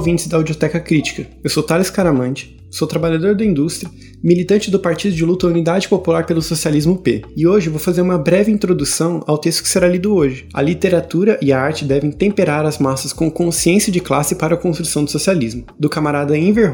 Ouvintes da Audioteca Crítica. Eu sou Thales Caramante, sou trabalhador da indústria, militante do Partido de Luta Unidade Popular pelo Socialismo P, e hoje vou fazer uma breve introdução ao texto que será lido hoje. A literatura e a arte devem temperar as massas com consciência de classe para a construção do socialismo, do camarada Enver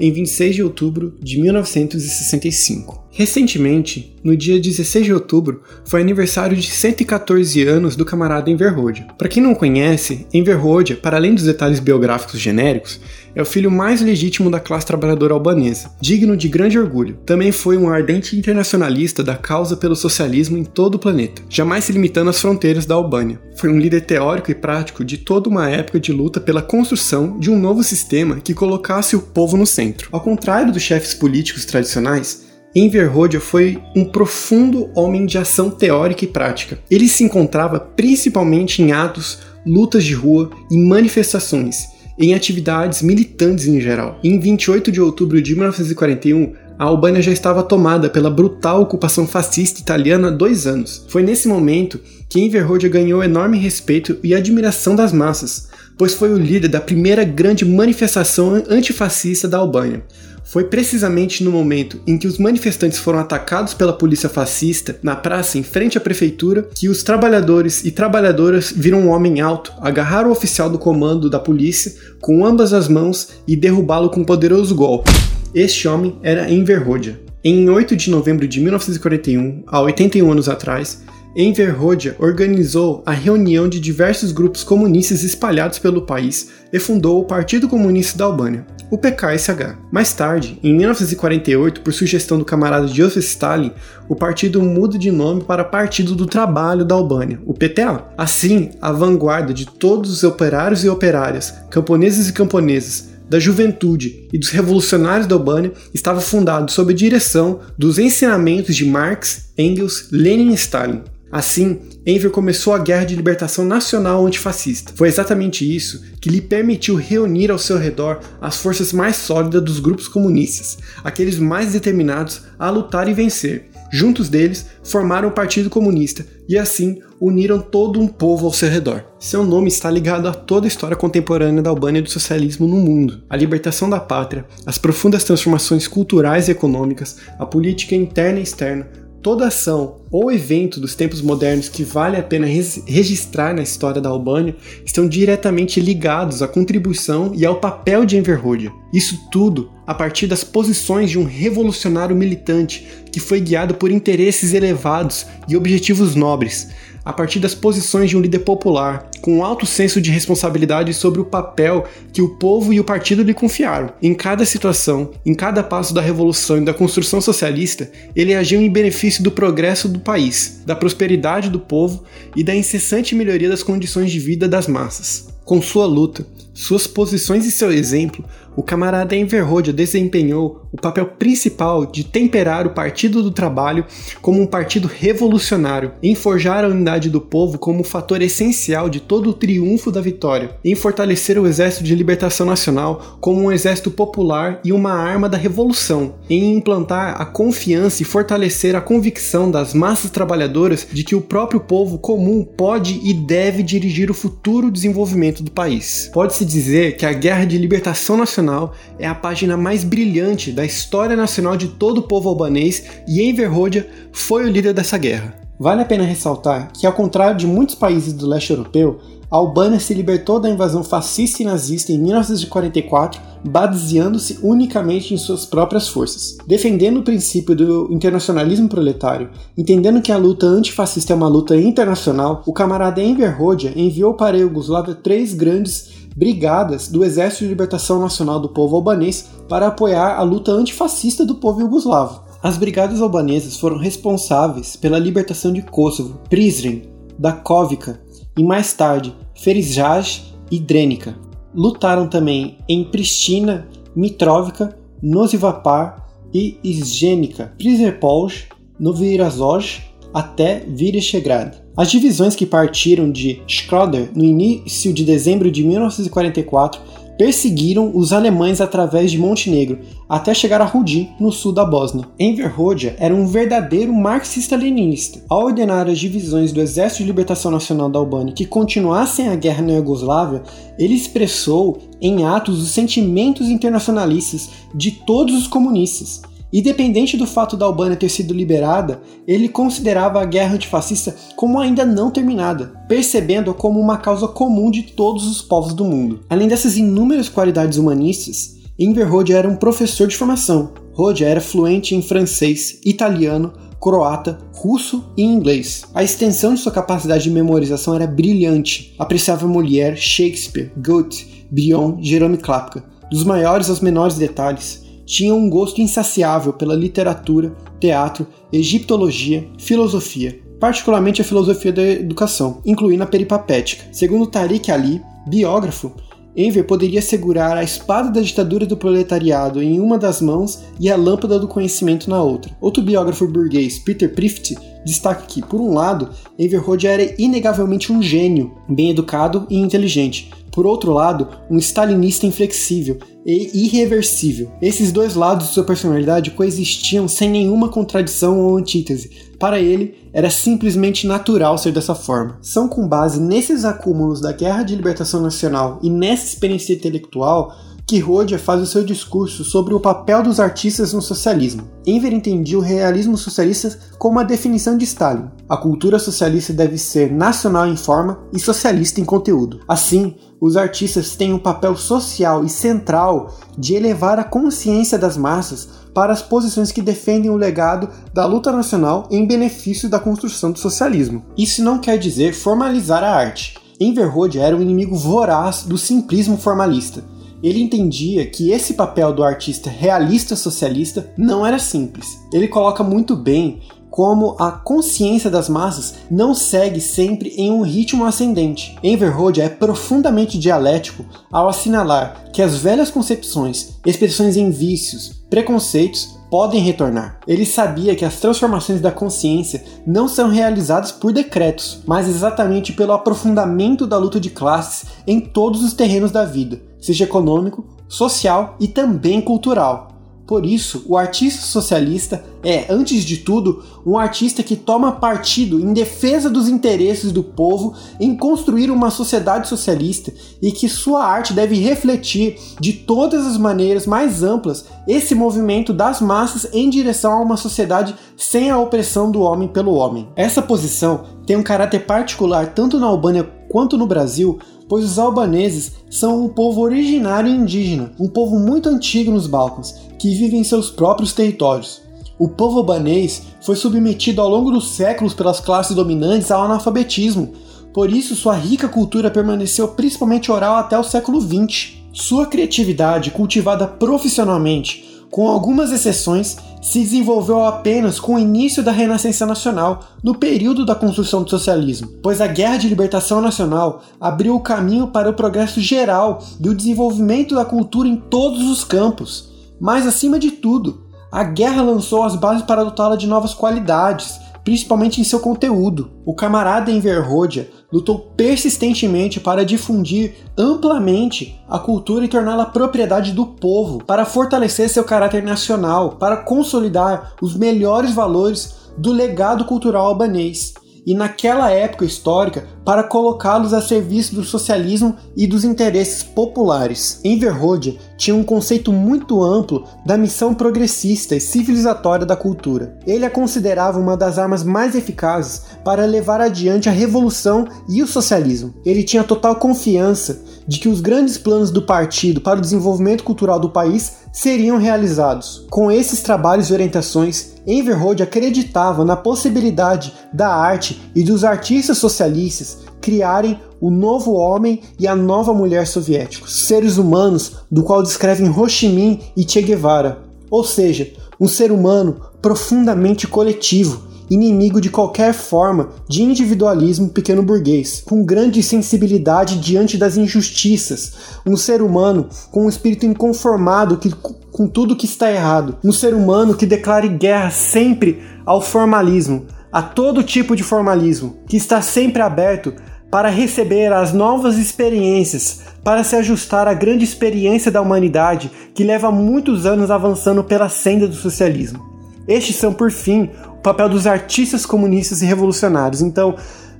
em 26 de outubro de 1965. Recentemente, no dia 16 de outubro, foi aniversário de 114 anos do camarada Enver. Para quem não conhece, Enver para além dos detalhes biográficos genéricos, é o filho mais legítimo da classe trabalhadora albanesa, digno de grande orgulho. Também foi um ardente internacionalista da causa pelo socialismo em todo o planeta, jamais se limitando às fronteiras da Albânia. Foi um líder teórico e prático de toda uma época de luta pela construção de um novo sistema que colocasse o povo no centro. Ao contrário dos chefes políticos tradicionais, Enver Hoxha foi um profundo homem de ação teórica e prática. Ele se encontrava principalmente em atos, lutas de rua e manifestações, em atividades militantes em geral. Em 28 de outubro de 1941, a Albânia já estava tomada pela brutal ocupação fascista italiana há dois anos. Foi nesse momento que Enver Hoxha ganhou enorme respeito e admiração das massas, pois foi o líder da primeira grande manifestação antifascista da Albânia. Foi precisamente no momento em que os manifestantes foram atacados pela polícia fascista na praça em frente à prefeitura que os trabalhadores e trabalhadoras viram um homem alto agarrar o oficial do comando da polícia com ambas as mãos e derrubá-lo com um poderoso golpe. Este homem era Enver Hoxha. Em 8 de novembro de 1941, há 81 anos atrás, Enver Hoxha organizou a reunião de diversos grupos comunistas espalhados pelo país e fundou o Partido Comunista da Albânia, o PKSH. Mais tarde, em 1948, por sugestão do camarada Joseph Stalin, o partido muda de nome para Partido do Trabalho da Albânia, o PTA. Assim, a vanguarda de todos os operários e operárias, camponeses e camponesas, da juventude e dos revolucionários da Albânia estava fundado sob a direção dos ensinamentos de Marx, Engels, Lenin e Stalin. Assim, Enver começou a guerra de libertação nacional antifascista. Foi exatamente isso que lhe permitiu reunir ao seu redor as forças mais sólidas dos grupos comunistas, aqueles mais determinados a lutar e vencer. Juntos deles, formaram o Partido Comunista e assim uniram todo um povo ao seu redor. Seu nome está ligado a toda a história contemporânea da Albânia e do socialismo no mundo. A libertação da pátria, as profundas transformações culturais e econômicas, a política interna e externa, toda ação ou evento dos tempos modernos que vale a pena registrar na história da Albânia estão diretamente ligados à contribuição e ao papel de Enver Hoxha. Isso tudo a partir das posições de um revolucionário militante que foi guiado por interesses elevados e objetivos nobres, a partir das posições de um líder popular, com um alto senso de responsabilidade sobre o papel que o povo e o partido lhe confiaram. Em cada situação, em cada passo da revolução e da construção socialista, ele agiu em benefício do progresso do país, da prosperidade do povo e da incessante melhoria das condições de vida das massas. Com sua luta, suas posições e seu exemplo, o camarada Enver Hoxha desempenhou o papel principal de temperar o Partido do Trabalho como um partido revolucionário, em forjar a unidade do povo como fator essencial de todo o triunfo da vitória, em fortalecer o Exército de Libertação Nacional como um exército popular e uma arma da revolução, em implantar a confiança e fortalecer a convicção das massas trabalhadoras de que o próprio povo comum pode e deve dirigir o futuro desenvolvimento do país. Pode-se dizer que a Guerra de Libertação Nacional Nacional é a página mais brilhante da história nacional de todo o povo albanês e Enver Hoxha foi o líder dessa guerra. Vale a pena ressaltar que, ao contrário de muitos países do leste europeu, a Albânia se libertou da invasão fascista e nazista em 1944, baseando-se unicamente em suas próprias forças. Defendendo o princípio do internacionalismo proletário, entendendo que a luta antifascista é uma luta internacional, o camarada Enver Hoxha enviou para a Iugoslávia três grandes brigadas do Exército de Libertação Nacional do Povo Albanês para apoiar a luta antifascista do povo iugoslavo. As brigadas albanesas foram responsáveis pela libertação de Kosovo, Prizren, Dakovica e mais tarde Ferizaj e Drenica. Lutaram também em Pristina, Mitrovica, Nosivapar e Isgênica, Prizrepolj, Novirazoj até Visegrad. As divisões que partiram de Schroeder no início de dezembro de 1944 perseguiram os alemães através de Montenegro, até chegar a Rudi, no sul da Bósnia. Enver Hoxha era um verdadeiro marxista-leninista. Ao ordenar as divisões do Exército de Libertação Nacional da Albânia que continuassem a guerra na Iugoslávia, ele expressou em atos os sentimentos internacionalistas de todos os comunistas Independente do fato da Albânia ter sido liberada, ele considerava a guerra antifascista como ainda não terminada, percebendo-a como uma causa comum de todos os povos do mundo. Além dessas inúmeras qualidades humanistas, Enver Hoxha era um professor de formação. Hoxha era fluente em francês, italiano, croata, russo e inglês. A extensão de sua capacidade de memorização era brilhante. Apreciava Molière, Shakespeare, Goethe, Bion, Jerome Klapka, dos maiores aos menores detalhes tinha um gosto insaciável pela literatura, teatro, egiptologia, filosofia, particularmente a filosofia da educação, incluindo a peripapética. Segundo Tariq Ali, biógrafo, Enver poderia segurar a espada da ditadura do proletariado em uma das mãos e a lâmpada do conhecimento na outra. Outro biógrafo burguês, Peter Prift, destaca que, por um lado, Enver Hoxha era inegavelmente um gênio, bem educado e inteligente, por outro lado, um stalinista inflexível e irreversível. Esses dois lados de sua personalidade coexistiam sem nenhuma contradição ou antítese. Para ele, era simplesmente natural ser dessa forma. São com base nesses acúmulos da Guerra de Libertação Nacional e nessa experiência intelectual que Rodia faz o seu discurso sobre o papel dos artistas no socialismo. Enver entendia o realismo socialista como a definição de Stalin. A cultura socialista deve ser nacional em forma e socialista em conteúdo. Assim, os artistas têm um papel social e central de elevar a consciência das massas para as posições que defendem o legado da luta nacional em benefício da construção do socialismo. Isso não quer dizer formalizar a arte. Enver Hoxha era um inimigo voraz do simplismo formalista ele entendia que esse papel do artista realista socialista não era simples. Ele coloca muito bem como a consciência das massas não segue sempre em um ritmo ascendente. Enver Hoxha é profundamente dialético ao assinalar que as velhas concepções, expressões em vícios, preconceitos podem retornar. Ele sabia que as transformações da consciência não são realizadas por decretos, mas exatamente pelo aprofundamento da luta de classes em todos os terrenos da vida, seja econômico, social e também cultural. Por isso, o artista socialista é, antes de tudo, um artista que toma partido em defesa dos interesses do povo em construir uma sociedade socialista e que sua arte deve refletir de todas as maneiras mais amplas esse movimento das massas em direção a uma sociedade sem a opressão do homem pelo homem. Essa posição tem um caráter particular tanto na Albânia quanto no Brasil, pois os albaneses são um povo originário indígena, um povo muito antigo nos Balcãs, que vive em seus próprios territórios. O povo albanês foi submetido ao longo dos séculos pelas classes dominantes ao analfabetismo, por isso sua rica cultura permaneceu principalmente oral até o século XX. Sua criatividade, cultivada profissionalmente, com algumas exceções, se desenvolveu apenas com o início da Renascença Nacional, no período da construção do socialismo, pois a Guerra de Libertação Nacional abriu o caminho para o progresso geral e o desenvolvimento da cultura em todos os campos. Mas, acima de tudo, a guerra lançou as bases para dotá-la de novas qualidades, principalmente em seu conteúdo. O camarada Enver Hoxha lutou persistentemente para difundir amplamente a cultura e torná-la propriedade do povo, para fortalecer seu caráter nacional, para consolidar os melhores valores do legado cultural albanês e naquela época histórica para colocá-los a serviço do socialismo e dos interesses populares. Enver Hoxha tinha um conceito muito amplo da missão progressista e civilizatória da cultura. Ele a considerava uma das armas mais eficazes para levar adiante a revolução e o socialismo. Ele tinha total confiança de que os grandes planos do partido para o desenvolvimento cultural do país seriam realizados. Com esses trabalhos e orientações, Enver Hoxha acreditava na possibilidade da arte e dos artistas socialistas criarem o novo homem e a nova mulher soviéticos, seres humanos do qual descrevem Ho Chi Minh e Che Guevara, ou seja, um ser humano profundamente coletivo, inimigo de qualquer forma de individualismo pequeno burguês, com grande sensibilidade diante das injustiças, um ser humano com um espírito inconformado que com tudo que está errado. Um ser humano que declare guerra sempre ao formalismo, a todo tipo de formalismo, que está sempre aberto para receber as novas experiências, para se ajustar à grande experiência da humanidade que leva muitos anos avançando pela senda do socialismo. Estes são, por fim, papel dos artistas comunistas e revolucionários. Então,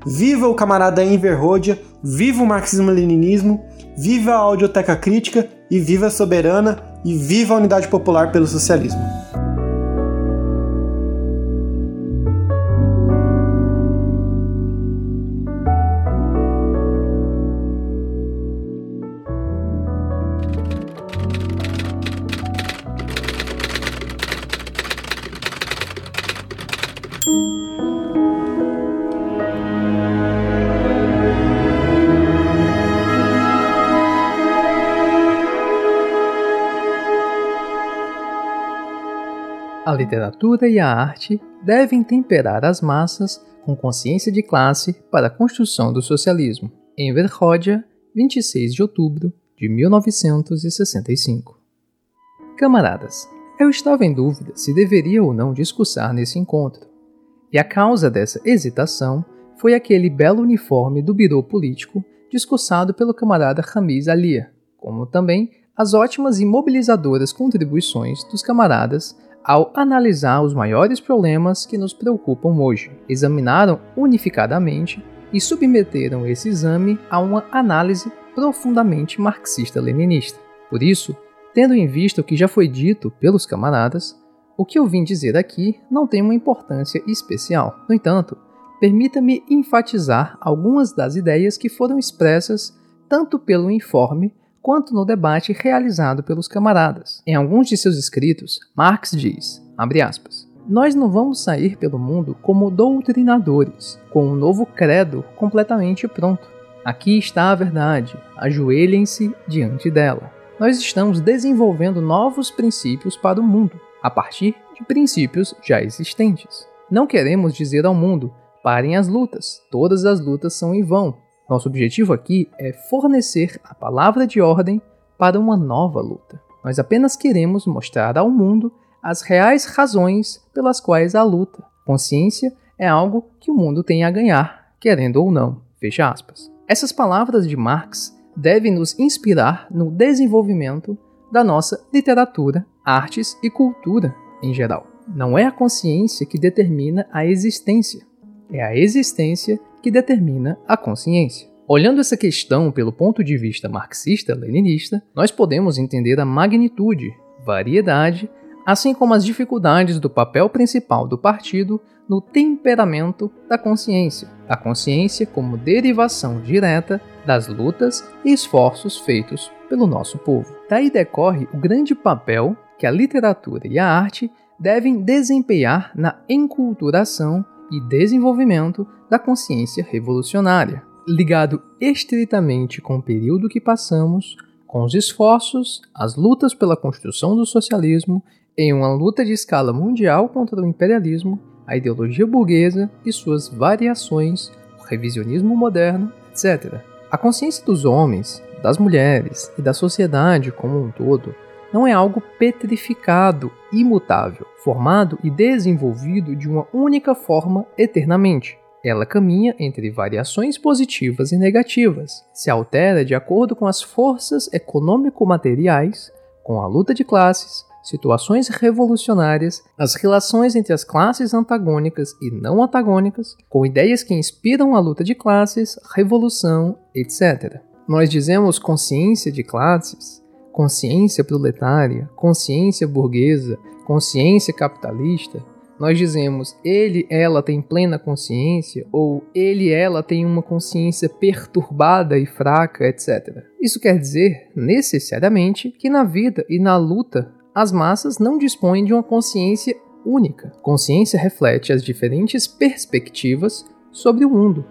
viva o camarada Enver Hoxha, viva o marxismo-leninismo, viva a audioteca crítica e viva a soberana e viva a unidade popular pelo socialismo. Literatura e a arte devem temperar as massas com consciência de classe para a construção do socialismo. Enver Hoxha, 26 de outubro de 1965. Camaradas, eu estava em dúvida se deveria ou não discursar nesse encontro. E a causa dessa hesitação foi aquele belo uniforme do birô político discursado pelo camarada Ramiz Alia, como também as ótimas e mobilizadoras contribuições dos camaradas ao analisar os maiores problemas que nos preocupam hoje, examinaram unificadamente e submeteram esse exame a uma análise profundamente marxista-leninista. Por isso, tendo em vista o que já foi dito pelos camaradas, o que eu vim dizer aqui não tem uma importância especial. No entanto, permita-me enfatizar algumas das ideias que foram expressas tanto pelo informe quanto no debate realizado pelos camaradas. Em alguns de seus escritos, Marx diz, aspas, nós não vamos sair pelo mundo como doutrinadores, com um novo credo completamente pronto. Aqui está a verdade, ajoelhem-se diante dela. Nós estamos desenvolvendo novos princípios para o mundo, a partir de princípios já existentes. Não queremos dizer ao mundo, parem as lutas, todas as lutas são em vão, nosso objetivo aqui é fornecer a palavra de ordem para uma nova luta. Nós apenas queremos mostrar ao mundo as reais razões pelas quais a luta. Consciência é algo que o mundo tem a ganhar, querendo ou não. Fecha aspas. Essas palavras de Marx devem nos inspirar no desenvolvimento da nossa literatura, artes e cultura em geral. Não é a consciência que determina a existência, é a existência que determina a consciência. Olhando essa questão pelo ponto de vista marxista-leninista, nós podemos entender a magnitude, variedade, assim como as dificuldades do papel principal do partido no temperamento da consciência, a consciência como derivação direta das lutas e esforços feitos pelo nosso povo. Daí decorre o grande papel que a literatura e a arte devem desempenhar na enculturação e desenvolvimento da consciência revolucionária, ligado estritamente com o período que passamos, com os esforços, as lutas pela construção do socialismo em uma luta de escala mundial contra o imperialismo, a ideologia burguesa e suas variações, o revisionismo moderno, etc. A consciência dos homens, das mulheres e da sociedade como um todo não é algo petrificado, imutável, formado e desenvolvido de uma única forma eternamente. Ela caminha entre variações positivas e negativas, se altera de acordo com as forças econômico-materiais, com a luta de classes, situações revolucionárias, as relações entre as classes antagônicas e não antagônicas, com ideias que inspiram a luta de classes, revolução, etc. Nós dizemos consciência de classes consciência proletária, consciência burguesa, consciência capitalista, nós dizemos ele, ela tem plena consciência ou ele, ela tem uma consciência perturbada e fraca, etc. Isso quer dizer, necessariamente, que na vida e na luta as massas não dispõem de uma consciência única. Consciência reflete as diferentes perspectivas sobre o mundo,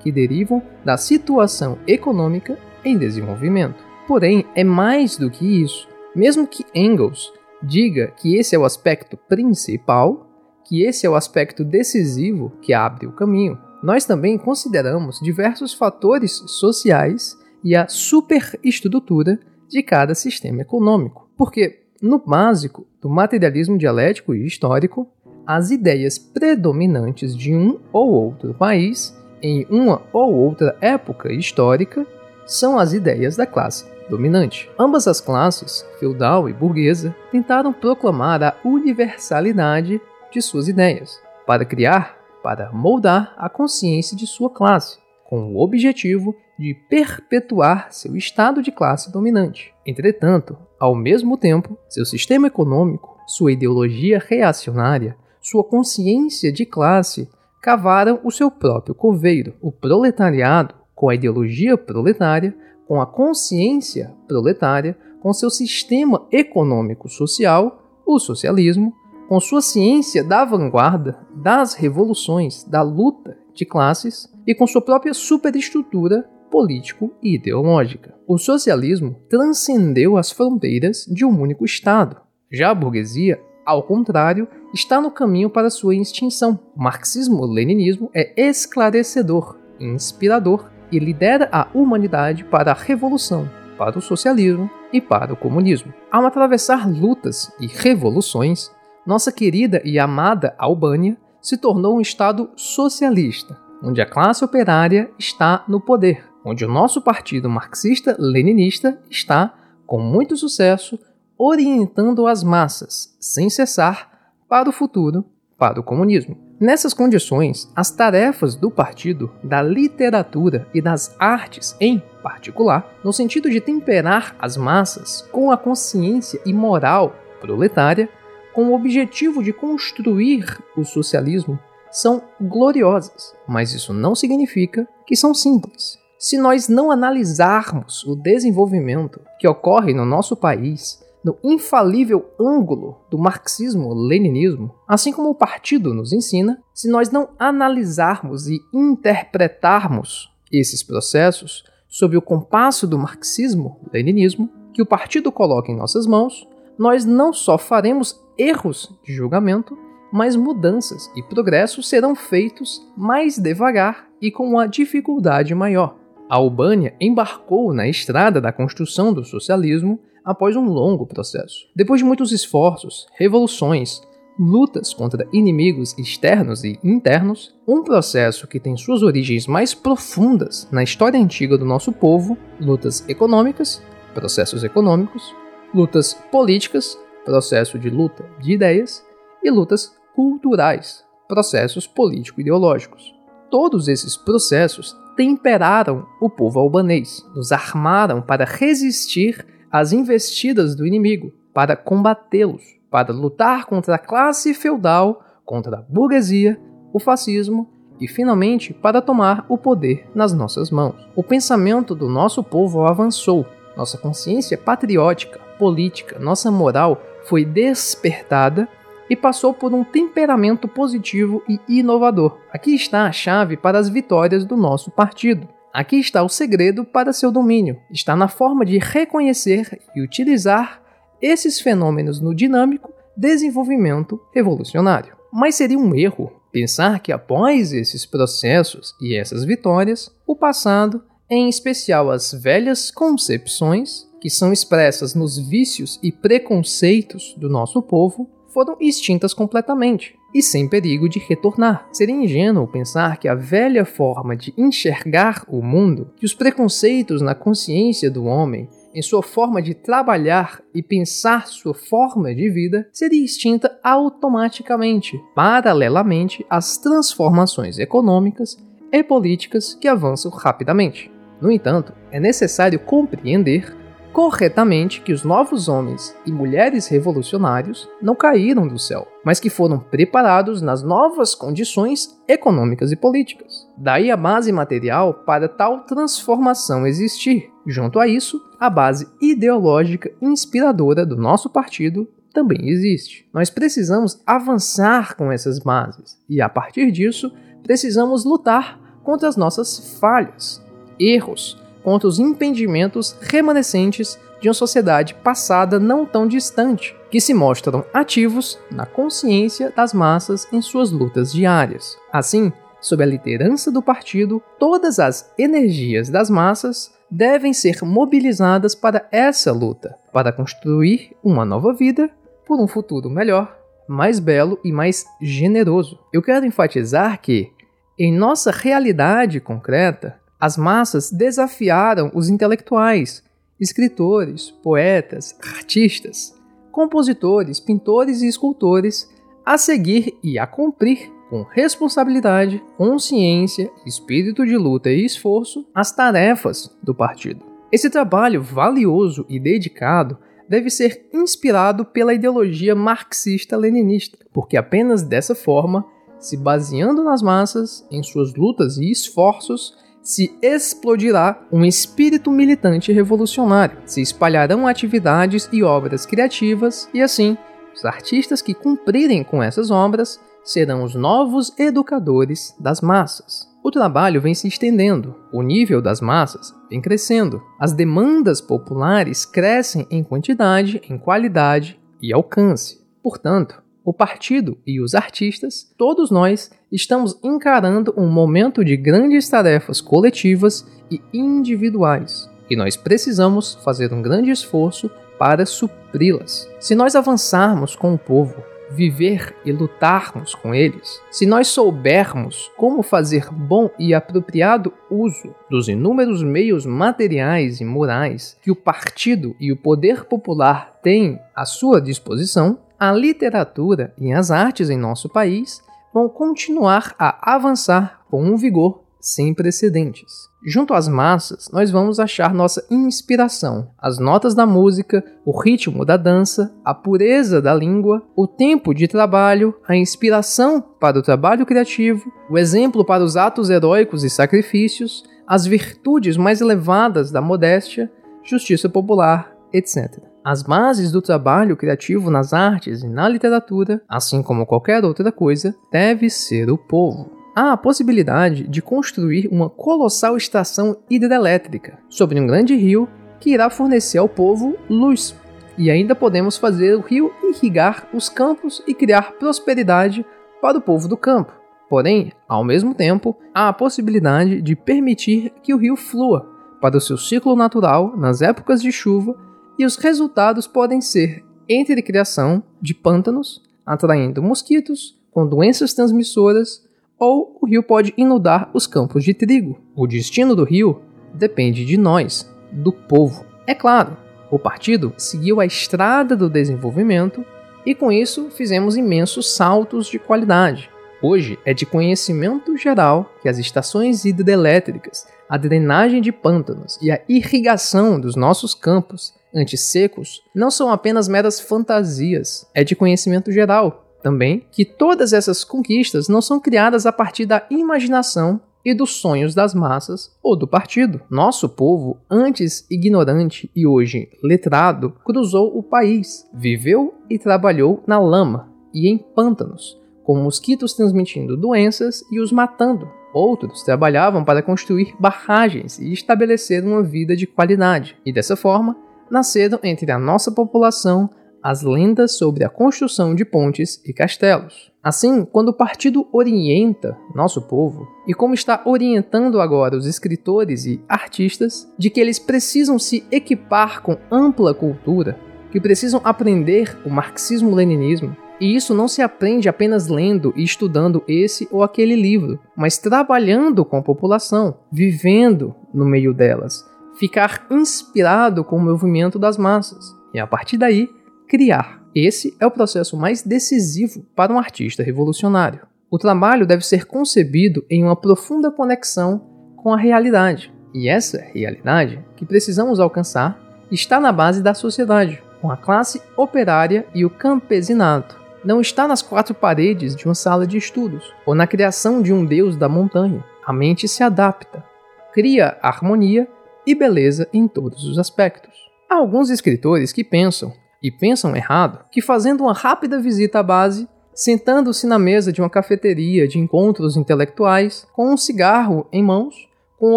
que derivam da situação econômica em desenvolvimento. Porém, é mais do que isso. Mesmo que Engels diga que esse é o aspecto principal, que esse é o aspecto decisivo que abre o caminho, nós também consideramos diversos fatores sociais e a superestrutura de cada sistema econômico. Porque, no básico do materialismo dialético e histórico, as ideias predominantes de um ou outro país em uma ou outra época histórica, são as ideias da classe dominante. Ambas as classes, feudal e burguesa, tentaram proclamar a universalidade de suas ideias, para criar, para moldar a consciência de sua classe, com o objetivo de perpetuar seu estado de classe dominante. Entretanto, ao mesmo tempo, seu sistema econômico, sua ideologia reacionária, sua consciência de classe cavaram o seu próprio coveiro. O proletariado, com a ideologia proletária, com a consciência proletária, com seu sistema econômico-social, o socialismo, com sua ciência da vanguarda, das revoluções, da luta de classes e com sua própria superestrutura político e ideológica. O socialismo transcendeu as fronteiras de um único Estado. Já a burguesia, ao contrário, está no caminho para sua extinção. O marxismo-leninismo é esclarecedor, inspirador e lidera a humanidade para a revolução, para o socialismo e para o comunismo. Ao atravessar lutas e revoluções, nossa querida e amada Albânia se tornou um Estado socialista, onde a classe operária está no poder, onde o nosso partido marxista-leninista está, com muito sucesso, orientando as massas, sem cessar, para o futuro, para o comunismo. Nessas condições, as tarefas do partido, da literatura e das artes em particular, no sentido de temperar as massas com a consciência e moral proletária, com o objetivo de construir o socialismo, são gloriosas, mas isso não significa que são simples. Se nós não analisarmos o desenvolvimento que ocorre no nosso país no infalível ângulo do marxismo-leninismo, assim como o partido nos ensina, se nós não analisarmos e interpretarmos esses processos sob o compasso do marxismo-leninismo que o partido coloca em nossas mãos, nós não só faremos erros de julgamento, mas mudanças e progressos serão feitos mais devagar e com uma dificuldade maior. A Albânia embarcou na estrada da construção do socialismo após um longo processo. Depois de muitos esforços, revoluções, lutas contra inimigos externos e internos, um processo que tem suas origens mais profundas na história antiga do nosso povo, lutas econômicas, processos econômicos, lutas políticas, processo de luta de ideias, e lutas culturais, processos político-ideológicos. Todos esses processos temperaram o povo albanês, nos armaram para resistir às investidas do inimigo, para combatê-los, para lutar contra a classe feudal, contra a burguesia, o fascismo e, finalmente, para tomar o poder nas nossas mãos. O pensamento do nosso povo avançou, nossa consciência patriótica, política, nossa moral foi despertada e passou por um temperamento positivo e inovador. Aqui está a chave para as vitórias do nosso partido. Aqui está o segredo para seu domínio. Está na forma de reconhecer e utilizar esses fenômenos no dinâmico desenvolvimento revolucionário. Mas seria um erro pensar que após esses processos e essas vitórias, o passado, em especial as velhas concepções, que são expressas nos vícios e preconceitos do nosso povo, foram extintas completamente e sem perigo de retornar. Seria ingênuo pensar que a velha forma de enxergar o mundo, que os preconceitos na consciência do homem, em sua forma de trabalhar e pensar sua forma de vida, seria extinta automaticamente, paralelamente às transformações econômicas e políticas que avançam rapidamente. No entanto, é necessário compreender corretamente que os novos homens e mulheres revolucionários não caíram do céu, mas que foram preparados nas novas condições econômicas e políticas. Daí a base material para tal transformação existir. Junto a isso, a base ideológica inspiradora do nosso partido também existe. Nós precisamos avançar com essas bases e, a partir disso, precisamos lutar contra as nossas falhas, erros, contra os impedimentos remanescentes de uma sociedade passada não tão distante, que se mostram ativos na consciência das massas em suas lutas diárias. Assim, sob a liderança do partido, todas as energias das massas devem ser mobilizadas para essa luta, para construir uma nova vida por um futuro melhor, mais belo e mais generoso. Eu quero enfatizar que Em nossa realidade concreta, as massas desafiaram os intelectuais, escritores, poetas, artistas, compositores, pintores e escultores a seguir e a cumprir com responsabilidade, consciência, espírito de luta e esforço as tarefas do partido. Esse trabalho valioso e dedicado deve ser inspirado pela ideologia marxista-leninista, porque apenas dessa forma, se baseando nas massas, em suas lutas e esforços, se explodirá um espírito militante revolucionário, se espalharão atividades e obras criativas, e assim, os artistas que cumprirem com essas obras serão os novos educadores das massas. O trabalho vem se estendendo, o nível das massas vem crescendo, as demandas populares crescem em quantidade, em qualidade e alcance. Portanto, o partido e os artistas, todos nós estamos encarando um momento de grandes tarefas coletivas e individuais, e nós precisamos fazer um grande esforço para supri-las. Se nós avançarmos com o povo, viver e lutarmos com eles, se nós soubermos como fazer bom e apropriado uso dos inúmeros meios materiais e morais que o partido e o poder popular têm à sua disposição, a literatura e as artes em nosso país vão continuar a avançar com um vigor sem precedentes. Junto às massas, nós vamos achar nossa inspiração, as notas da música, o ritmo da dança, a pureza da língua, o tempo de trabalho, a inspiração para o trabalho criativo, o exemplo para os atos heróicos e sacrifícios, as virtudes mais elevadas da modéstia, justiça popular, etc. As bases do trabalho criativo nas artes e na literatura, assim como qualquer outra coisa, deve ser o povo há a possibilidade de construir uma colossal estação hidrelétrica sobre um grande rio que irá fornecer ao povo luz. E ainda podemos fazer o rio irrigar os campos e criar prosperidade para o povo do campo. Porém, ao mesmo tempo, há a possibilidade de permitir que o rio flua para o seu ciclo natural nas épocas de chuva, e os resultados podem ser entre criação de pântanos, atraindo mosquitos com doenças transmissoras ou o rio pode inundar os campos de trigo. O destino do rio depende de nós, do povo. É claro, o partido seguiu a estrada do desenvolvimento e com isso fizemos imensos saltos de qualidade. Hoje é de conhecimento geral que as estações hidrelétricas, a drenagem de pântanos e a irrigação dos nossos campos antissecos não são apenas meras fantasias, é de conhecimento geral também que todas essas conquistas não são criadas a partir da imaginação e dos sonhos das massas ou do partido. Nosso povo, antes ignorante e hoje letrado, cruzou o país, viveu e trabalhou na lama e em pântanos, com mosquitos transmitindo doenças e os matando. Outros trabalhavam para construir barragens e estabelecer uma vida de qualidade, e dessa forma nasceram entre a nossa população as lendas sobre a construção de pontes e castelos. Assim, quando o partido orienta nosso povo, e como está orientando agora os escritores e artistas, de que eles precisam se equipar com ampla cultura, que precisam aprender o marxismo-leninismo, e isso não se aprende apenas lendo e estudando esse ou aquele livro, mas trabalhando com a população, vivendo no meio delas, ficar inspirado com o movimento das massas. E a partir daí, criar. Esse é o processo mais decisivo para um artista revolucionário. O trabalho deve ser concebido em uma profunda conexão com a realidade. E essa realidade que precisamos alcançar está na base da sociedade, com a classe operária e o campesinato. Não está nas quatro paredes de uma sala de estudos ou na criação de um deus da montanha. A mente se adapta, cria harmonia e beleza em todos os aspectos. Há alguns escritores que pensam e pensam errado que fazendo uma rápida visita à base, sentando-se na mesa de uma cafeteria de encontros intelectuais, com um cigarro em mãos, com o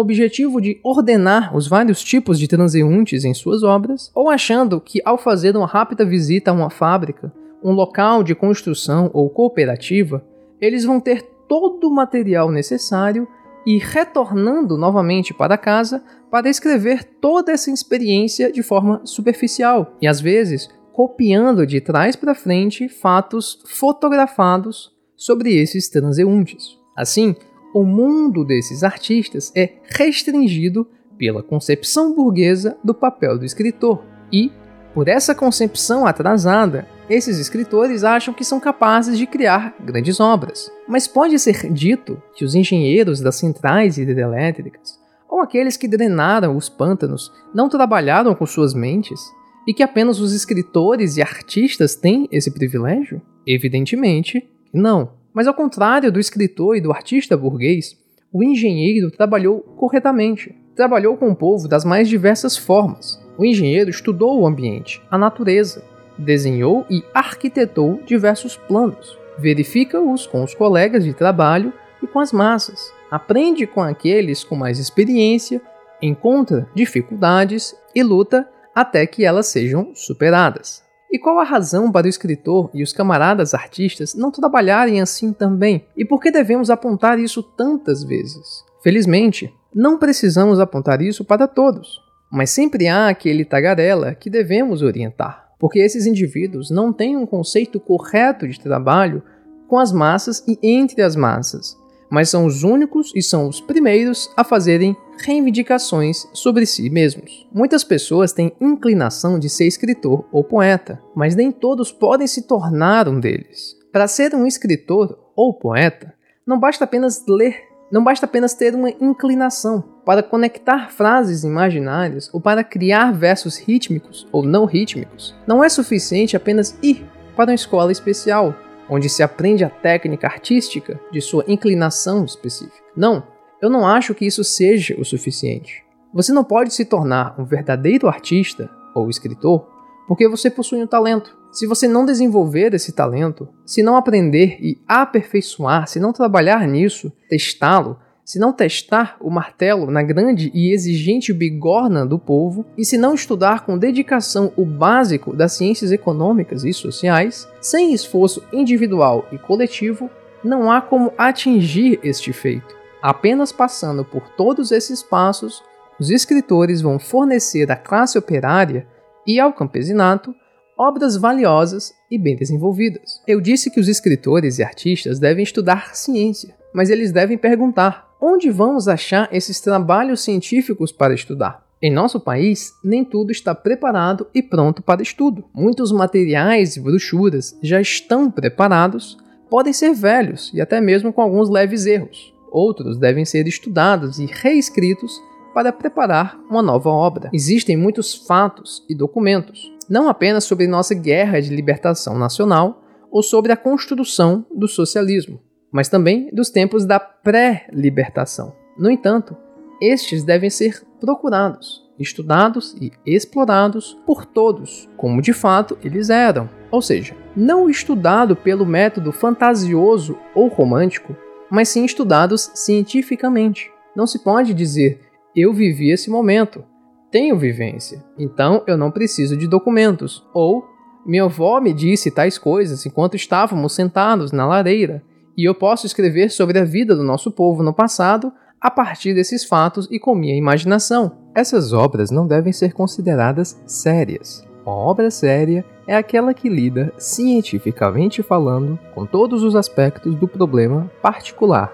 objetivo de ordenar os vários tipos de transeuntes em suas obras, ou achando que ao fazer uma rápida visita a uma fábrica, um local de construção ou cooperativa, eles vão ter todo o material necessário e retornando novamente para casa para escrever toda essa experiência de forma superficial e às vezes copiando de trás para frente fatos fotografados sobre esses transeuntes. Assim, o mundo desses artistas é restringido pela concepção burguesa do papel do escritor e, por essa concepção atrasada, esses escritores acham que são capazes de criar grandes obras. Mas pode ser dito que os engenheiros das centrais hidrelétricas, ou aqueles que drenaram os pântanos, não trabalharam com suas mentes? E que apenas os escritores e artistas têm esse privilégio? Evidentemente que não. Mas ao contrário do escritor e do artista burguês, o engenheiro trabalhou corretamente. Trabalhou com o povo das mais diversas formas. O engenheiro estudou o ambiente, a natureza, desenhou e arquitetou diversos planos, verifica-os com os colegas de trabalho e com as massas, aprende com aqueles com mais experiência, encontra dificuldades e luta até que elas sejam superadas. E qual a razão para o escritor e os camaradas artistas não trabalharem assim também? E por que devemos apontar isso tantas vezes? Felizmente, não precisamos apontar isso para todos, mas sempre há aquele tagarela que devemos orientar porque esses indivíduos não têm um conceito correto de trabalho com as massas e entre as massas, mas são os únicos e são os primeiros a fazerem reivindicações sobre si mesmos. Muitas pessoas têm inclinação de ser escritor ou poeta, mas nem todos podem se tornar um deles. Para ser um escritor ou poeta, não basta apenas ler não basta apenas ter uma inclinação para conectar frases imaginárias ou para criar versos rítmicos ou não rítmicos. Não é suficiente apenas ir para uma escola especial, onde se aprende a técnica artística de sua inclinação específica. Não, eu não acho que isso seja o suficiente. Você não pode se tornar um verdadeiro artista ou escritor porque você possui um talento. Se você não desenvolver esse talento, se não aprender e aperfeiçoar, se não trabalhar nisso, testá-lo, se não testar o martelo na grande e exigente bigorna do povo, e se não estudar com dedicação o básico das ciências econômicas e sociais, sem esforço individual e coletivo, não há como atingir este feito. Apenas passando por todos esses passos, os escritores vão fornecer à classe operária e ao campesinato obras valiosas e bem desenvolvidas. Eu disse que os escritores e artistas devem estudar ciência, mas eles devem perguntar: onde vamos achar esses trabalhos científicos para estudar? Em nosso país, nem tudo está preparado e pronto para estudo. Muitos materiais e brochuras já estão preparados, podem ser velhos e até mesmo com alguns leves erros. Outros devem ser estudados e reescritos para preparar uma nova obra. Existem muitos fatos e documentos, não apenas sobre nossa guerra de libertação nacional ou sobre a construção do socialismo, mas também dos tempos da pré-libertação. No entanto, estes devem ser procurados, estudados e explorados por todos, como de fato eles eram. Ou seja, não estudado pelo método fantasioso ou romântico, mas sim estudados cientificamente. Não se pode dizer eu vivi esse momento, tenho vivência, então eu não preciso de documentos. Ou minha avó me disse tais coisas enquanto estávamos sentados na lareira, e eu posso escrever sobre a vida do nosso povo no passado a partir desses fatos e com minha imaginação. Essas obras não devem ser consideradas sérias. Uma obra séria é aquela que lida, cientificamente falando, com todos os aspectos do problema particular,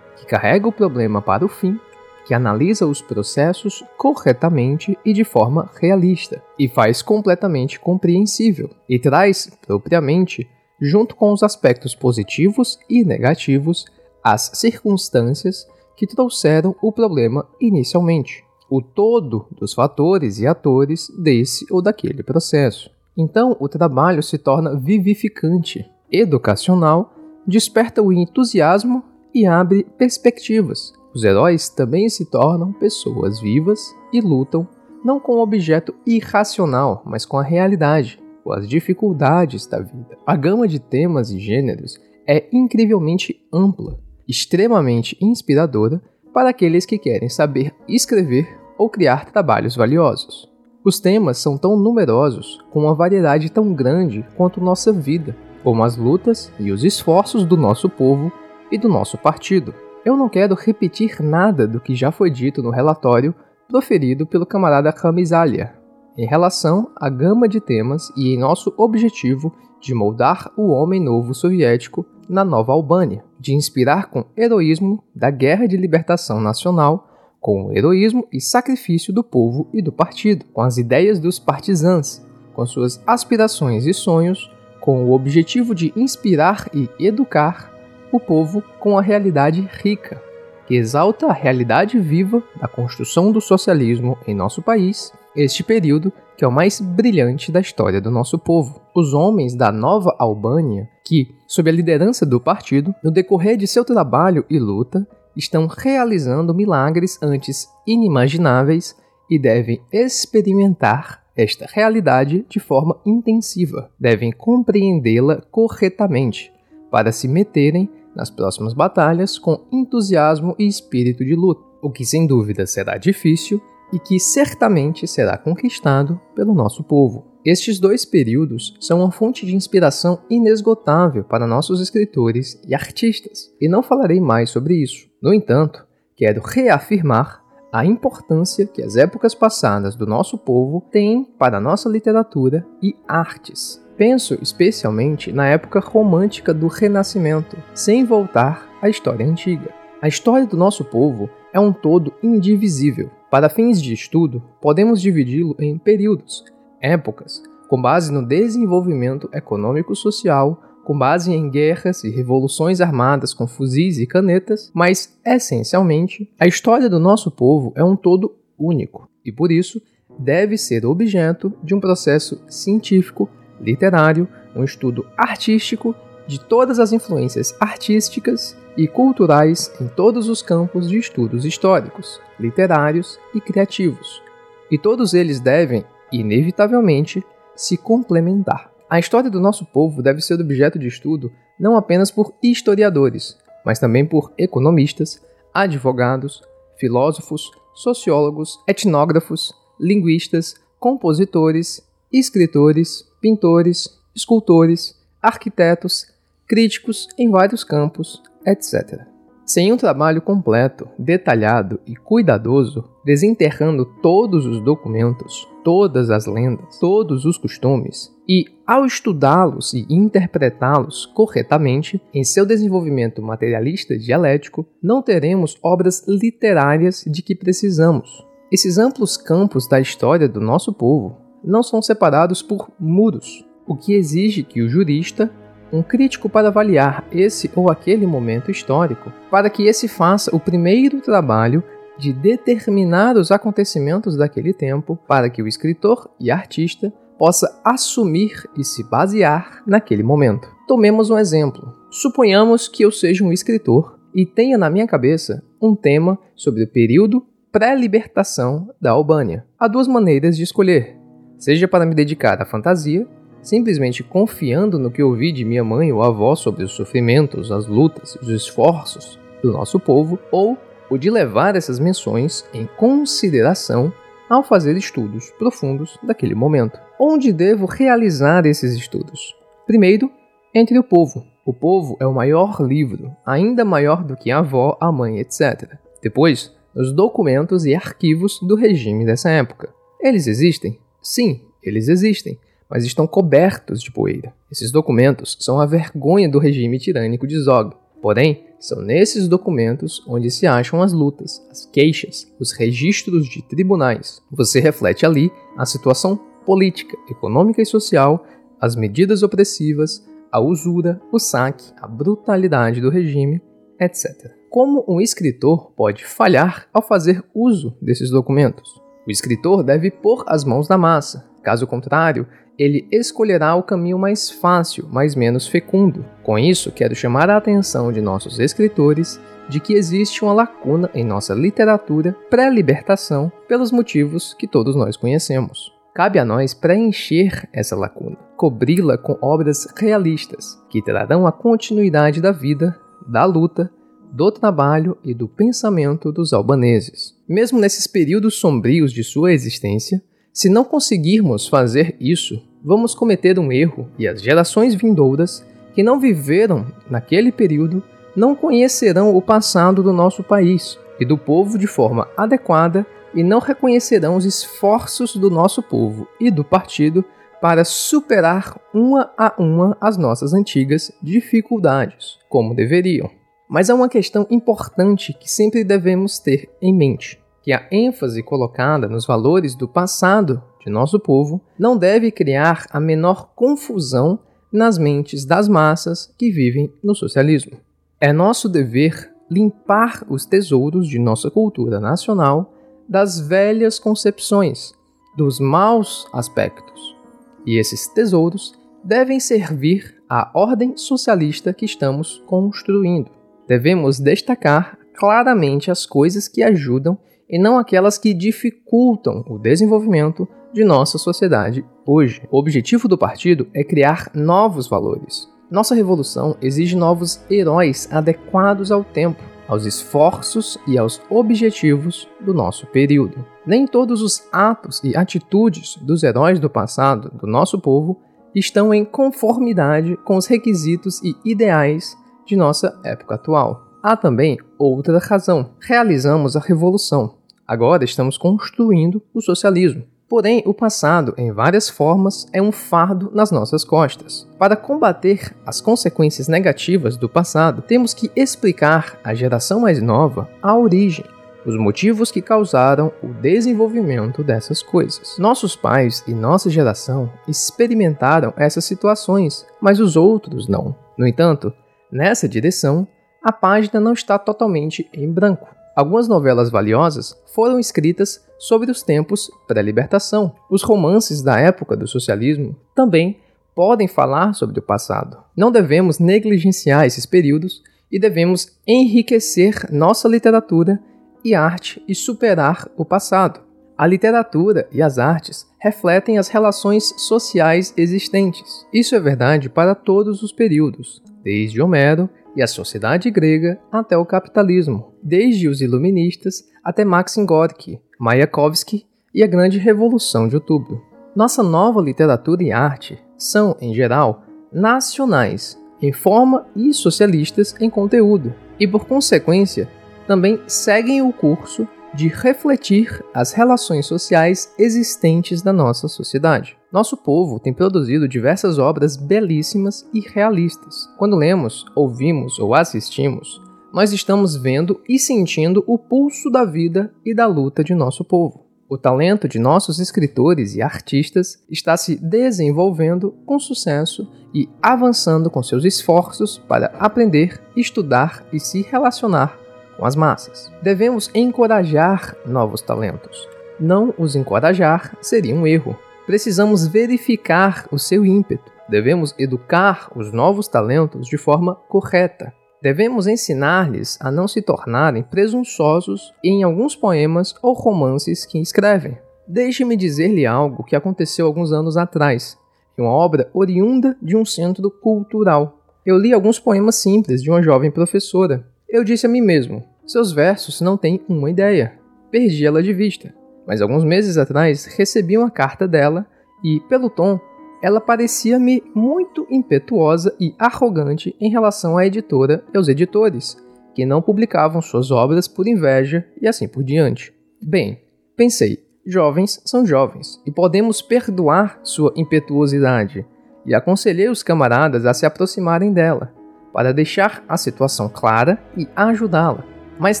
que carrega o problema para o fim que analisa os processos corretamente e de forma realista, e faz completamente compreensível, e traz, propriamente, junto com os aspectos positivos e negativos, as circunstâncias que trouxeram o problema inicialmente, o todo dos fatores e atores desse ou daquele processo. Então, o trabalho se torna vivificante, educacional, desperta o entusiasmo e abre perspectivas, os heróis também se tornam pessoas vivas e lutam não com um objeto irracional, mas com a realidade, com as dificuldades da vida. A gama de temas e gêneros é incrivelmente ampla, extremamente inspiradora para aqueles que querem saber escrever ou criar trabalhos valiosos. Os temas são tão numerosos, com uma variedade tão grande quanto nossa vida, como as lutas e os esforços do nosso povo e do nosso partido. Eu não quero repetir nada do que já foi dito no relatório proferido pelo camarada Kamisalia em relação à gama de temas e em nosso objetivo de moldar o homem novo soviético na Nova Albânia, de inspirar com heroísmo da Guerra de Libertação Nacional, com o heroísmo e sacrifício do povo e do partido, com as ideias dos partisãs, com suas aspirações e sonhos, com o objetivo de inspirar e educar o povo com a realidade rica, que exalta a realidade viva da construção do socialismo em nosso país, este período que é o mais brilhante da história do nosso povo. Os homens da Nova Albânia, que, sob a liderança do partido, no decorrer de seu trabalho e luta, estão realizando milagres antes inimagináveis e devem experimentar esta realidade de forma intensiva, devem compreendê-la corretamente para se meterem nas próximas batalhas com entusiasmo e espírito de luta, o que sem dúvida será difícil e que certamente será conquistado pelo nosso povo. Estes dois períodos são uma fonte de inspiração inesgotável para nossos escritores e artistas, e não falarei mais sobre isso. No entanto, quero reafirmar a importância que as épocas passadas do nosso povo têm para a nossa literatura e artes. Penso especialmente na época romântica do Renascimento, sem voltar à história antiga. A história do nosso povo é um todo indivisível. Para fins de estudo, podemos dividi-lo em períodos, épocas, com base no desenvolvimento econômico-social, com base em guerras e revoluções armadas com fuzis e canetas, mas, essencialmente, a história do nosso povo é um todo único e, por isso, deve ser objeto de um processo científico literário, um estudo artístico de todas as influências artísticas e culturais em todos os campos de estudos históricos, literários e criativos. E todos eles devem, inevitavelmente, se complementar. A história do nosso povo deve ser objeto de estudo não apenas por historiadores, mas também por economistas, advogados, filósofos, sociólogos, etnógrafos, linguistas, compositores, escritores, pintores, escultores, arquitetos, críticos em vários campos, etc. Sem um trabalho completo, detalhado e cuidadoso, desenterrando todos os documentos, todas as lendas, todos os costumes, e ao estudá-los e interpretá-los corretamente em seu desenvolvimento materialista dialético, não teremos obras literárias de que precisamos. Esses amplos campos da história do nosso povo não são separados por muros, o que exige que o jurista, um crítico para avaliar esse ou aquele momento histórico, para que esse faça o primeiro trabalho de determinar os acontecimentos daquele tempo, para que o escritor e artista possa assumir e se basear naquele momento. Tomemos um exemplo. Suponhamos que eu seja um escritor e tenha na minha cabeça um tema sobre o período pré-libertação da Albânia. Há duas maneiras de escolher: seja para me dedicar à fantasia, simplesmente confiando no que ouvi de minha mãe ou avó sobre os sofrimentos, as lutas, os esforços do nosso povo, ou o de levar essas menções em consideração ao fazer estudos profundos daquele momento. Onde devo realizar esses estudos? Primeiro, entre o povo. O povo é o maior livro, ainda maior do que a avó, a mãe, etc. Depois, nos documentos e arquivos do regime dessa época. Eles existem? Sim, eles existem, mas estão cobertos de poeira. Esses documentos são a vergonha do regime tirânico de Zog. Porém, são nesses documentos onde se acham as lutas, as queixas, os registros de tribunais. Você reflete ali a situação política, econômica e social, as medidas opressivas, a usura, o saque, a brutalidade do regime, etc. Como um escritor pode falhar ao fazer uso desses documentos? O escritor deve pôr as mãos na massa, caso contrário, ele escolherá o caminho mais fácil, mas menos fecundo. Com isso, quero chamar a atenção de nossos escritores de que existe uma lacuna em nossa literatura pré-libertação pelos motivos que todos nós conhecemos. Cabe a nós preencher essa lacuna, cobri-la com obras realistas que trarão a continuidade da vida, da luta do trabalho e do pensamento dos albaneses. Mesmo nesses períodos sombrios de sua existência, se não conseguirmos fazer isso, vamos cometer um erro e as gerações vindouras que não viveram naquele período não conhecerão o passado do nosso país e do povo de forma adequada e não reconhecerão os esforços do nosso povo e do partido para superar uma a uma as nossas antigas dificuldades, como deveriam. Mas há uma questão importante que sempre devemos ter em mente, que a ênfase colocada nos valores do passado de nosso povo não deve criar a menor confusão nas mentes das massas que vivem no socialismo. É nosso dever limpar os tesouros de nossa cultura nacional das velhas concepções, dos maus aspectos. E esses tesouros devem servir à ordem socialista que estamos construindo. Devemos destacar claramente as coisas que ajudam e não aquelas que dificultam o desenvolvimento de nossa sociedade hoje. O objetivo do partido é criar novos valores. Nossa revolução exige novos heróis adequados ao tempo, aos esforços e aos objetivos do nosso período. Nem todos os atos e atitudes dos heróis do passado do nosso povo estão em conformidade com os requisitos e ideais de nossa época atual. Há também outra razão. Realizamos a revolução. Agora estamos construindo o socialismo. Porém, o passado, em várias formas, é um fardo nas nossas costas. Para combater as consequências negativas do passado, temos que explicar à geração mais nova a origem, os motivos que causaram o desenvolvimento dessas coisas. Nossos pais e nossa geração experimentaram essas situações, mas os outros não. No entanto, nessa direção, a página não está totalmente em branco. Algumas novelas valiosas foram escritas sobre os tempos pré-libertação. Os romances da época do socialismo também podem falar sobre o passado. Não devemos negligenciar esses períodos e devemos enriquecer nossa literatura e arte e superar o passado. A literatura e as artes refletem as relações sociais existentes. Isso é verdade para todos os períodos, desde Homero e a sociedade grega até o capitalismo, desde os iluministas até Maxim Gorky, Mayakovsky e a Grande Revolução de Outubro. Nossa nova literatura e arte são, em geral, nacionais, em forma e socialistas em conteúdo, e por consequência, também seguem o curso de refletir as relações sociais existentes da nossa sociedade. Nosso povo tem produzido diversas obras belíssimas e realistas. Quando lemos, ouvimos ou assistimos, nós estamos vendo e sentindo o pulso da vida e da luta de nosso povo. O talento de nossos escritores e artistas está se desenvolvendo com sucesso e avançando com seus esforços para aprender, estudar e se relacionar com as massas. Devemos encorajar novos talentos. Não os encorajar seria um erro. Precisamos verificar o seu ímpeto. Devemos educar os novos talentos de forma correta. Devemos ensinar-lhes a não se tornarem presunçosos em alguns poemas ou romances que escrevem. Deixe-me dizer-lhe algo que aconteceu alguns anos atrás, em uma obra oriunda de um centro cultural. Eu li alguns poemas simples de uma jovem professora. Eu disse a mim mesmo: seus versos não têm uma ideia. Perdi ela de vista mas alguns meses atrás recebi uma carta dela e, pelo tom, ela parecia-me muito impetuosa e arrogante em relação à editora e aos editores, que não publicavam suas obras por inveja e assim por diante. Bem, pensei, jovens são jovens e podemos perdoar sua impetuosidade, e aconselhei os camaradas a se aproximarem dela, para deixar a situação clara e ajudá-la. Mais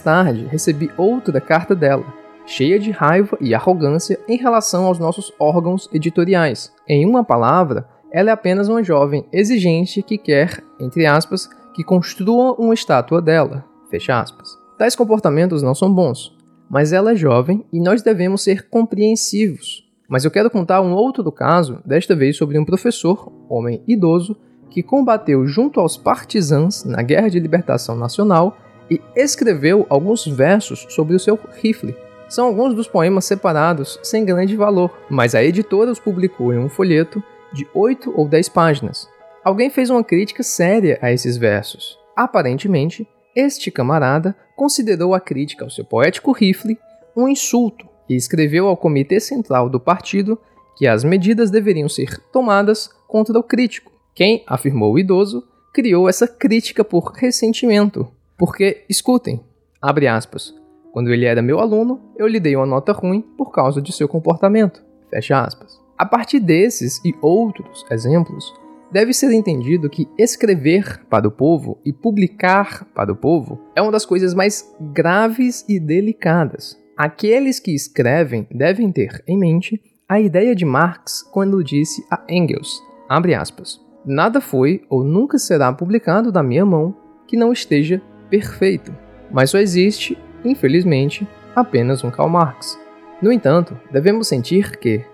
tarde, recebi outra carta dela, cheia de raiva e arrogância em relação aos nossos órgãos editoriais. Em uma palavra, ela é apenas uma jovem exigente que quer, entre aspas, que construa uma estátua dela. Fecha aspas. Tais comportamentos não são bons, mas ela é jovem e nós devemos ser compreensivos. Mas eu quero contar um outro caso, desta vez sobre um professor, homem idoso, que combateu junto aos partisãs na Guerra de Libertação Nacional e escreveu alguns versos sobre o seu rifle, são alguns dos poemas separados sem grande valor, mas a editora os publicou em um folheto de 8 ou 10 páginas. Alguém fez uma crítica séria a esses versos. Aparentemente, este camarada considerou a crítica ao seu poético rifle um insulto e escreveu ao comitê central do partido que as medidas deveriam ser tomadas contra o crítico. Quem, afirmou o idoso, criou essa crítica por ressentimento. Porque, escutem, abre aspas, quando ele era meu aluno, eu lhe dei uma nota ruim por causa de seu comportamento. Fecha aspas. A partir desses e outros exemplos, deve ser entendido que escrever para o povo e publicar para o povo é uma das coisas mais graves e delicadas. Aqueles que escrevem devem ter em mente a ideia de Marx quando disse a Engels, aspas, nada foi ou nunca será publicado da minha mão que não esteja perfeito, mas só existe, infelizmente, apenas um Karl Marx. No entanto, devemos sentir que,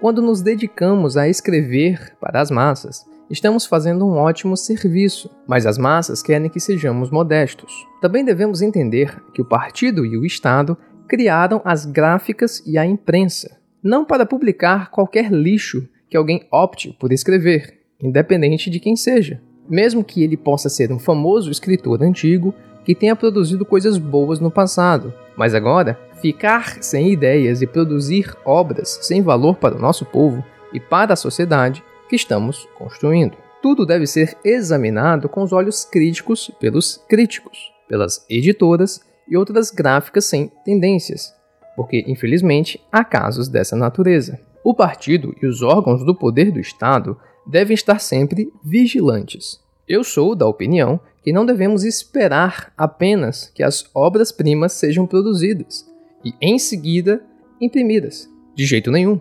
quando nos dedicamos a escrever para as massas, estamos fazendo um ótimo serviço, mas as massas querem que sejamos modestos. Também devemos entender que o partido e o Estado criaram as gráficas e a imprensa, não para publicar qualquer lixo que alguém opte por escrever, independente de quem seja, mesmo que ele possa ser um famoso escritor antigo que tenha produzido coisas boas no passado, mas agora ficar sem ideias e produzir obras sem valor para o nosso povo e para a sociedade que estamos construindo. Tudo deve ser examinado com os olhos críticos pelos críticos, pelas editoras e outras gráficas sem tendências, porque infelizmente há casos dessa natureza. O partido e os órgãos do poder do Estado devem estar sempre vigilantes. Eu sou da opinião que não devemos esperar apenas que as obras-primas sejam produzidas e, em seguida, imprimidas. De jeito nenhum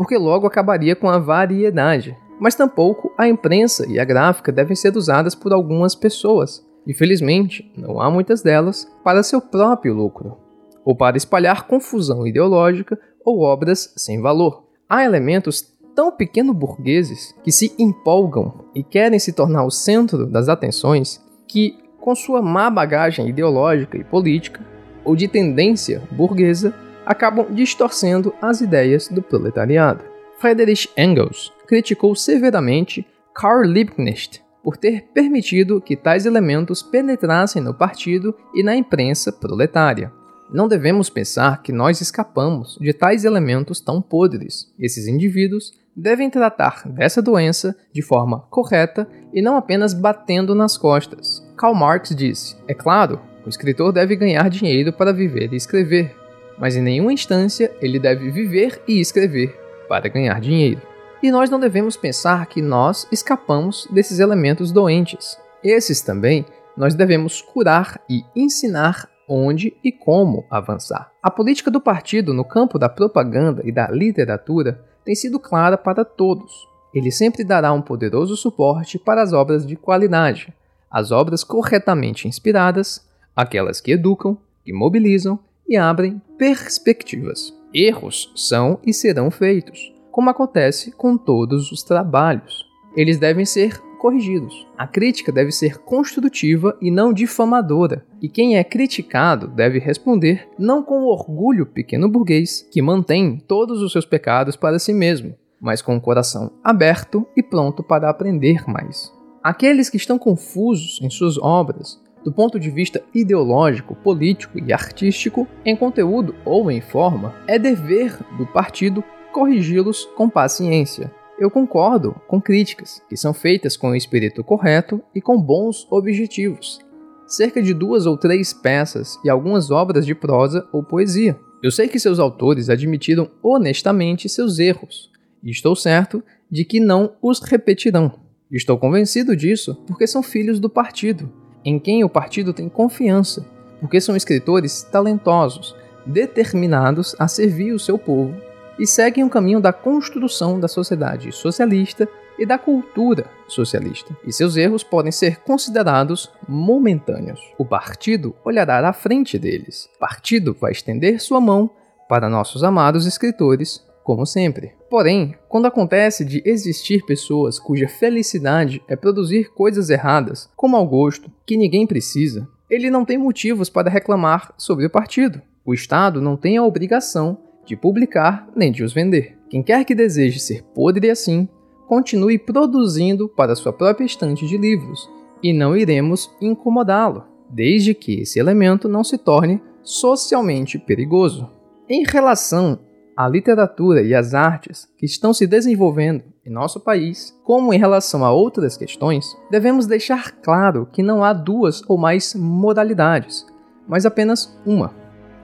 porque logo acabaria com a variedade. Mas tampouco a imprensa e a gráfica devem ser usadas por algumas pessoas. Infelizmente, não há muitas delas para seu próprio lucro, ou para espalhar confusão ideológica ou obras sem valor. Há elementos tão pequeno burgueses que se empolgam e querem se tornar o centro das atenções que, com sua má bagagem ideológica e política, ou de tendência burguesa, acabam distorcendo as ideias do proletariado. Friedrich Engels criticou severamente Karl Liebknecht por ter permitido que tais elementos penetrassem no partido e na imprensa proletária. Não devemos pensar que nós escapamos de tais elementos tão podres. Esses indivíduos devem tratar dessa doença de forma correta e não apenas batendo nas costas. Karl Marx disse: É claro, o escritor deve ganhar dinheiro para viver e escrever, mas em nenhuma instância ele deve viver e escrever para ganhar dinheiro. E nós não devemos pensar que nós escapamos desses elementos doentes. Esses também nós devemos curar e ensinar onde e como avançar. A política do partido no campo da propaganda e da literatura tem sido clara para todos. Ele sempre dará um poderoso suporte para as obras de qualidade, as obras corretamente inspiradas, aquelas que educam, que mobilizam e abrem perspectivas. Erros são e serão feitos, como acontece com todos os trabalhos. Eles devem ser corrigidos. A crítica deve ser construtiva e não difamadora, e quem é criticado deve responder não com orgulho pequeno burguês que mantém todos os seus pecados para si mesmo, mas com o coração aberto e pronto para aprender mais. Aqueles que estão confusos em suas obras do ponto de vista ideológico, político e artístico, em conteúdo ou em forma, é dever do partido corrigi-los com paciência. Eu concordo com críticas que são feitas com o espírito correto e com bons objetivos. Cerca de duas ou três peças e algumas obras de prosa ou poesia. Eu sei que seus autores admitiram honestamente seus erros, e estou certo de que não os repetirão. Estou convencido disso porque são filhos do partido em quem o partido tem confiança, porque são escritores talentosos, determinados a servir o seu povo e seguem o caminho da construção da sociedade socialista e da cultura socialista, e seus erros podem ser considerados momentâneos. O partido olhará à frente deles. O partido vai estender sua mão para nossos amados escritores como sempre. Porém, quando acontece de existir pessoas cuja felicidade é produzir coisas erradas, como ao gosto, que ninguém precisa, ele não tem motivos para reclamar sobre o partido. O Estado não tem a obrigação de publicar nem de os vender. Quem quer que deseje ser podre assim, continue produzindo para sua própria estante de livros, e não iremos incomodá-lo, desde que esse elemento não se torne socialmente perigoso. Em relação a literatura e as artes que estão se desenvolvendo em nosso país, como em relação a outras questões, devemos deixar claro que não há duas ou mais moralidades, mas apenas uma: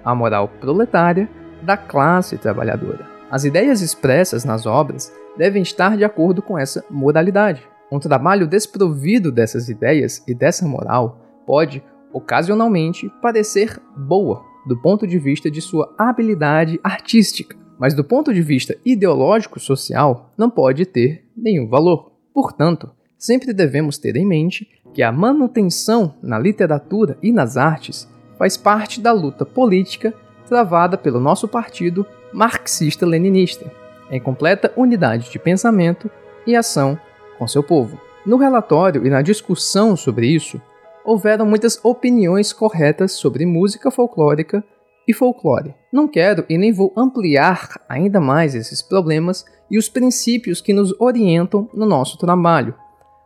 a moral proletária da classe trabalhadora. As ideias expressas nas obras devem estar de acordo com essa moralidade. Um trabalho desprovido dessas ideias e dessa moral pode, ocasionalmente, parecer boa do ponto de vista de sua habilidade artística, mas do ponto de vista ideológico-social não pode ter nenhum valor. Portanto, sempre devemos ter em mente que a manutenção na literatura e nas artes faz parte da luta política travada pelo nosso partido marxista-leninista, em completa unidade de pensamento e ação com seu povo. No relatório e na discussão sobre isso, houveram muitas opiniões corretas sobre música folclórica e folclore. Não quero e nem vou ampliar ainda mais esses problemas e os princípios que nos orientam no nosso trabalho,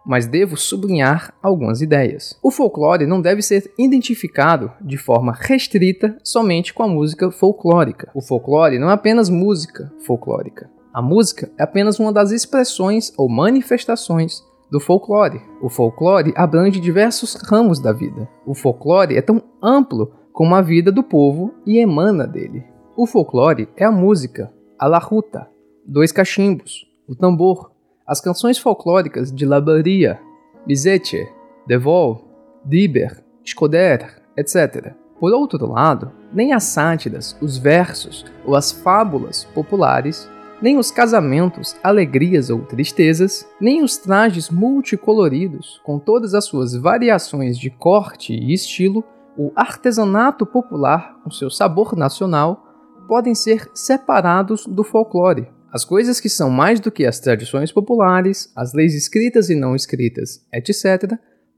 mas devo sublinhar algumas ideias. O folclore não deve ser identificado de forma restrita somente com a música folclórica. O folclore não é apenas música folclórica. A música é apenas uma das expressões ou manifestações do folclore. O folclore abrange diversos ramos da vida. O folclore é tão amplo como a vida do povo e emana dele. O folclore é a música, a laruta, dois cachimbos, o tambor, as canções folclóricas de Labaria, Bizete, Devol, Diber, Escoder, etc. Por outro lado, nem as sátiras, os versos ou as fábulas populares nem os casamentos, alegrias ou tristezas, nem os trajes multicoloridos, com todas as suas variações de corte e estilo, o artesanato popular, com seu sabor nacional, podem ser separados do folclore. As coisas que são mais do que as tradições populares, as leis escritas e não escritas, etc.,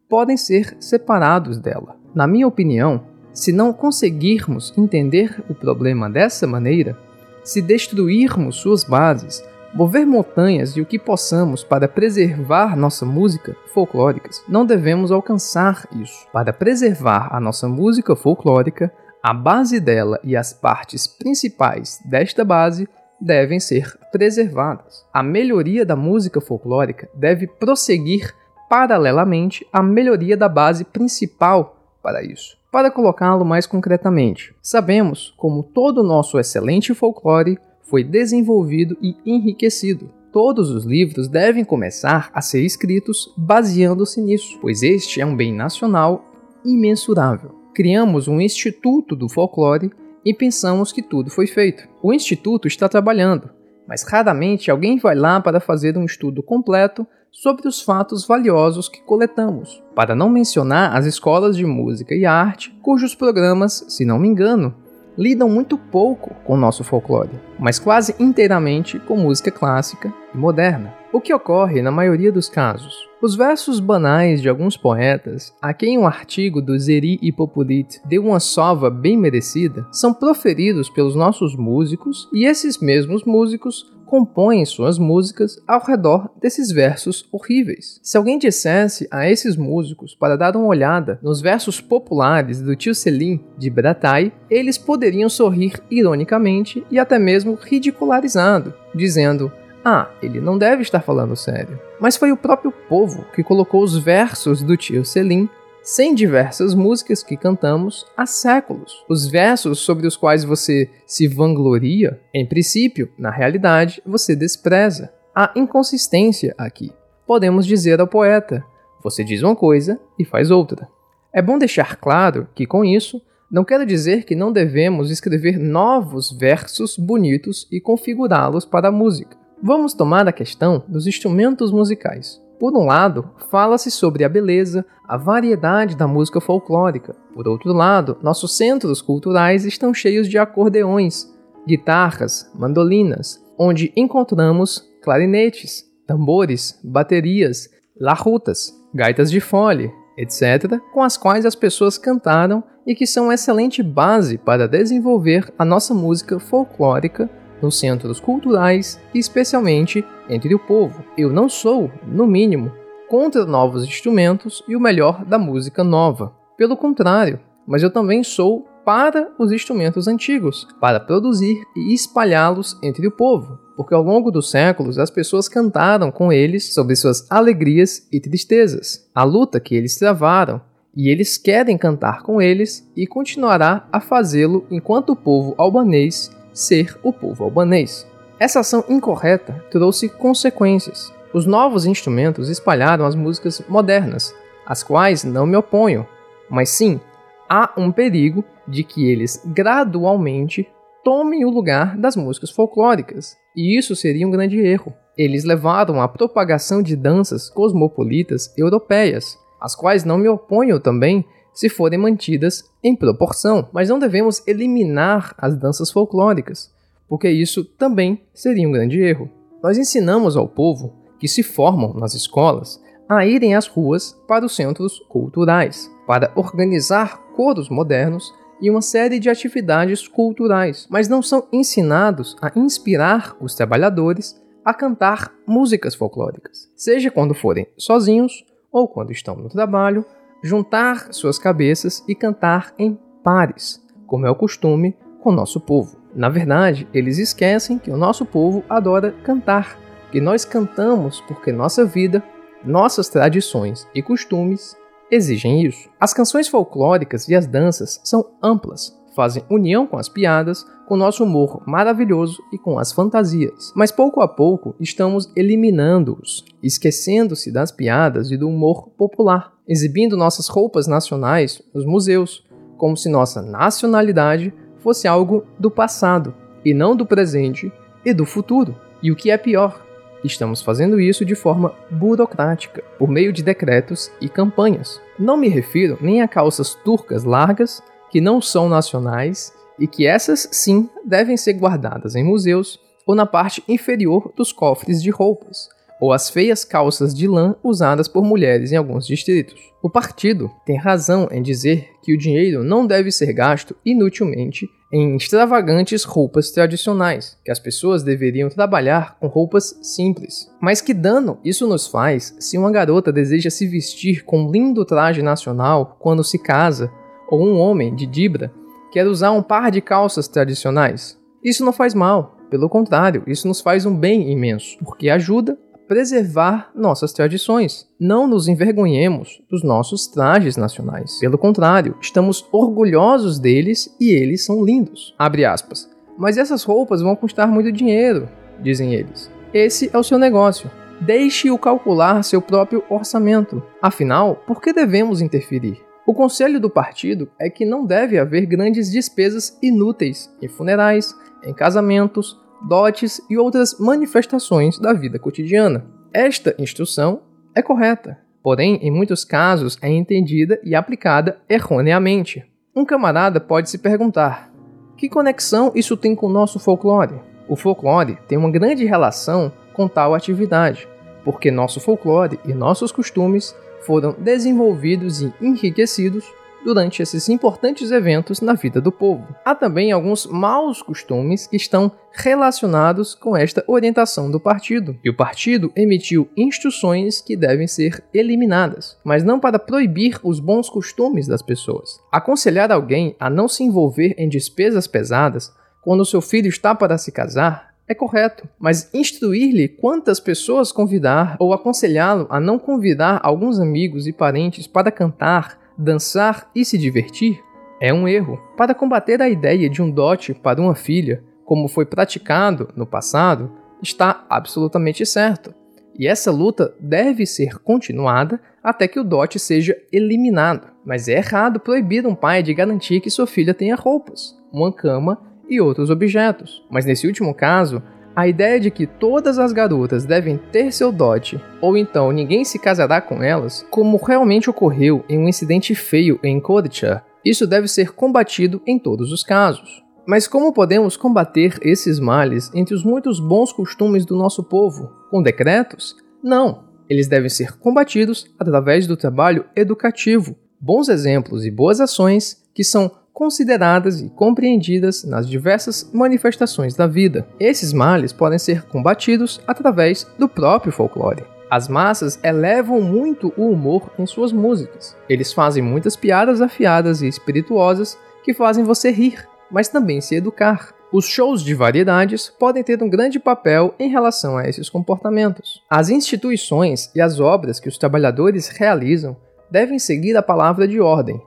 podem ser separados dela. Na minha opinião, se não conseguirmos entender o problema dessa maneira, se destruirmos suas bases, mover montanhas e o que possamos para preservar nossa música folclórica, não devemos alcançar isso. Para preservar a nossa música folclórica, a base dela e as partes principais desta base devem ser preservadas. A melhoria da música folclórica deve prosseguir paralelamente à melhoria da base principal para isso. Para colocá-lo mais concretamente, sabemos como todo o nosso excelente folclore foi desenvolvido e enriquecido. Todos os livros devem começar a ser escritos baseando-se nisso, pois este é um bem nacional imensurável. Criamos um Instituto do Folclore e pensamos que tudo foi feito. O Instituto está trabalhando, mas raramente alguém vai lá para fazer um estudo completo sobre os fatos valiosos que coletamos, para não mencionar as escolas de música e arte, cujos programas, se não me engano, lidam muito pouco com nosso folclore, mas quase inteiramente com música clássica e moderna. O que ocorre na maioria dos casos? Os versos banais de alguns poetas, a quem um artigo do Zeri Hippolyte deu uma sova bem merecida, são proferidos pelos nossos músicos e esses mesmos músicos compõem suas músicas ao redor desses versos horríveis. Se alguém dissesse a esses músicos para dar uma olhada nos versos populares do tio Selim de Bratai, eles poderiam sorrir ironicamente e até mesmo ridicularizado, dizendo: ah, ele não deve estar falando sério. Mas foi o próprio povo que colocou os versos do tio Selim sem diversas músicas que cantamos há séculos. Os versos sobre os quais você se vangloria, em princípio, na realidade, você despreza. Há inconsistência aqui. Podemos dizer ao poeta: você diz uma coisa e faz outra. É bom deixar claro que, com isso, não quero dizer que não devemos escrever novos versos bonitos e configurá-los para a música. Vamos tomar a questão dos instrumentos musicais. Por um lado, fala-se sobre a beleza, a variedade da música folclórica. Por outro lado, nossos centros culturais estão cheios de acordeões, guitarras, mandolinas, onde encontramos clarinetes, tambores, baterias, larrutas, gaitas de fole, etc., com as quais as pessoas cantaram e que são excelente base para desenvolver a nossa música folclórica nos centros culturais e especialmente entre o povo. Eu não sou, no mínimo, contra novos instrumentos e o melhor da música nova. Pelo contrário, mas eu também sou para os instrumentos antigos, para produzir e espalhá-los entre o povo, porque ao longo dos séculos as pessoas cantaram com eles sobre suas alegrias e tristezas, a luta que eles travaram, e eles querem cantar com eles e continuará a fazê-lo enquanto o povo albanês ser o povo albanês. Essa ação incorreta trouxe consequências. Os novos instrumentos espalharam as músicas modernas, às quais não me oponho, mas sim há um perigo de que eles gradualmente tomem o lugar das músicas folclóricas, e isso seria um grande erro. Eles levaram à propagação de danças cosmopolitas europeias, às quais não me oponho também se forem mantidas em proporção, mas não devemos eliminar as danças folclóricas, porque isso também seria um grande erro. Nós ensinamos ao povo que se formam nas escolas a irem às ruas para os centros culturais, para organizar coros modernos e uma série de atividades culturais, mas não são ensinados a inspirar os trabalhadores a cantar músicas folclóricas, seja quando forem sozinhos ou quando estão no trabalho, juntar suas cabeças e cantar em pares, como é o costume com o nosso povo. Na verdade, eles esquecem que o nosso povo adora cantar, que nós cantamos porque nossa vida, nossas tradições e costumes exigem isso. As canções folclóricas e as danças são amplas, fazem união com as piadas, com nosso humor maravilhoso e com as fantasias. Mas pouco a pouco estamos eliminando-os, esquecendo-se das piadas e do humor popular, exibindo nossas roupas nacionais nos museus, como se nossa nacionalidade fosse algo do passado e não do presente e do futuro. E o que é pior, Estamos fazendo isso de forma burocrática, por meio de decretos e campanhas. Não me refiro nem a calças turcas largas, que não são nacionais e que essas sim devem ser guardadas em museus ou na parte inferior dos cofres de roupas, ou as feias calças de lã usadas por mulheres em alguns distritos. O partido tem razão em dizer que o dinheiro não deve ser gasto inutilmente em extravagantes roupas tradicionais, que as pessoas deveriam trabalhar com roupas simples. Mas que dano isso nos faz se uma garota deseja se vestir com um lindo traje nacional quando se casa, ou um homem de Dibra quer usar um par de calças tradicionais? Isso não faz mal, pelo contrário, isso nos faz um bem imenso, porque ajuda preservar nossas tradições. Não nos envergonhemos dos nossos trajes nacionais. Pelo contrário, estamos orgulhosos deles e eles são lindos. Abre aspas. Mas essas roupas vão custar muito dinheiro, dizem eles. Esse é o seu negócio. Deixe-o calcular seu próprio orçamento. Afinal, por que devemos interferir? O conselho do partido é que não deve haver grandes despesas inúteis em funerais, em casamentos, dotes e outras manifestações da vida cotidiana. Esta instrução é correta, porém, em muitos casos é entendida e aplicada erroneamente. Um camarada pode se perguntar: que conexão isso tem com o nosso folclore? O folclore tem uma grande relação com tal atividade, porque nosso folclore e nossos costumes foram desenvolvidos e enriquecidos durante esses importantes eventos na vida do povo. Há também alguns maus costumes que estão relacionados com esta orientação do partido, e o partido emitiu instruções que devem ser eliminadas, mas não para proibir os bons costumes das pessoas. Aconselhar alguém a não se envolver em despesas pesadas quando seu filho está para se casar é correto, mas instruir-lhe quantas pessoas convidar ou aconselhá-lo a não convidar alguns amigos e parentes para cantar dançar e se divertir é um erro. Para combater a ideia de um dote para uma filha, como foi praticado no passado, está absolutamente certo. E essa luta deve ser continuada até que o dote seja eliminado. Mas é errado proibir um pai de garantir que sua filha tenha roupas, uma cama e outros objetos. Mas nesse último caso, a ideia de que todas as garotas devem ter seu dote, ou então ninguém se casará com elas, como realmente ocorreu em um incidente feio em Codicea, isso deve ser combatido em todos os casos. Mas como podemos combater esses males entre os muitos bons costumes do nosso povo? Com decretos? Não. Eles devem ser combatidos através do trabalho educativo, bons exemplos e boas ações que são consideradas e compreendidas nas diversas manifestações da vida. Esses males podem ser combatidos através do próprio folclore. As massas elevam muito o humor em suas músicas. Eles fazem muitas piadas afiadas e espirituosas que fazem você rir, mas também se educar. Os shows de variedades podem ter um grande papel em relação a esses comportamentos. As instituições e as obras que os trabalhadores realizam devem seguir a palavra de ordem,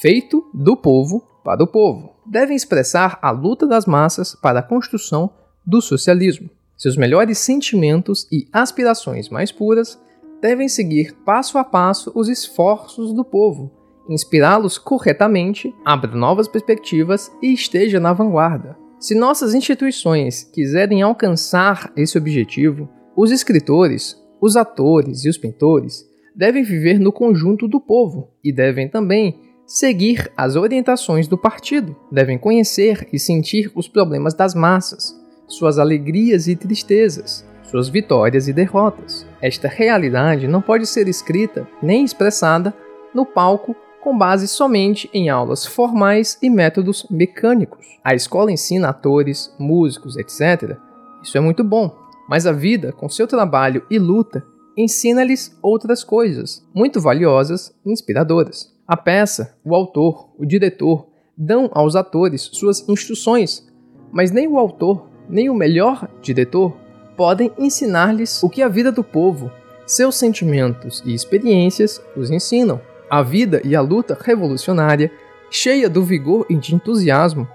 feito do povo para o povo. Devem expressar a luta das massas para a construção do socialismo. Seus melhores sentimentos e aspirações mais puras devem seguir passo a passo os esforços do povo, inspirá-los corretamente, abra novas perspectivas e esteja na vanguarda. Se nossas instituições quiserem alcançar esse objetivo, os escritores, os atores e os pintores devem viver no conjunto do povo e devem também seguir as orientações do partido, devem conhecer e sentir os problemas das massas, suas alegrias e tristezas, suas vitórias e derrotas. Esta realidade não pode ser escrita nem expressada no palco com base somente em aulas formais e métodos mecânicos. A escola ensina atores, músicos, etc. Isso é muito bom, mas a vida, com seu trabalho e luta, ensina-lhes outras coisas, muito valiosas e inspiradoras. A peça, o autor, o diretor dão aos atores suas instruções, mas nem o autor, nem o melhor diretor podem ensinar-lhes o que a vida do povo, seus sentimentos e experiências os ensinam. A vida e a luta revolucionária, cheia do vigor e de entusiasmo,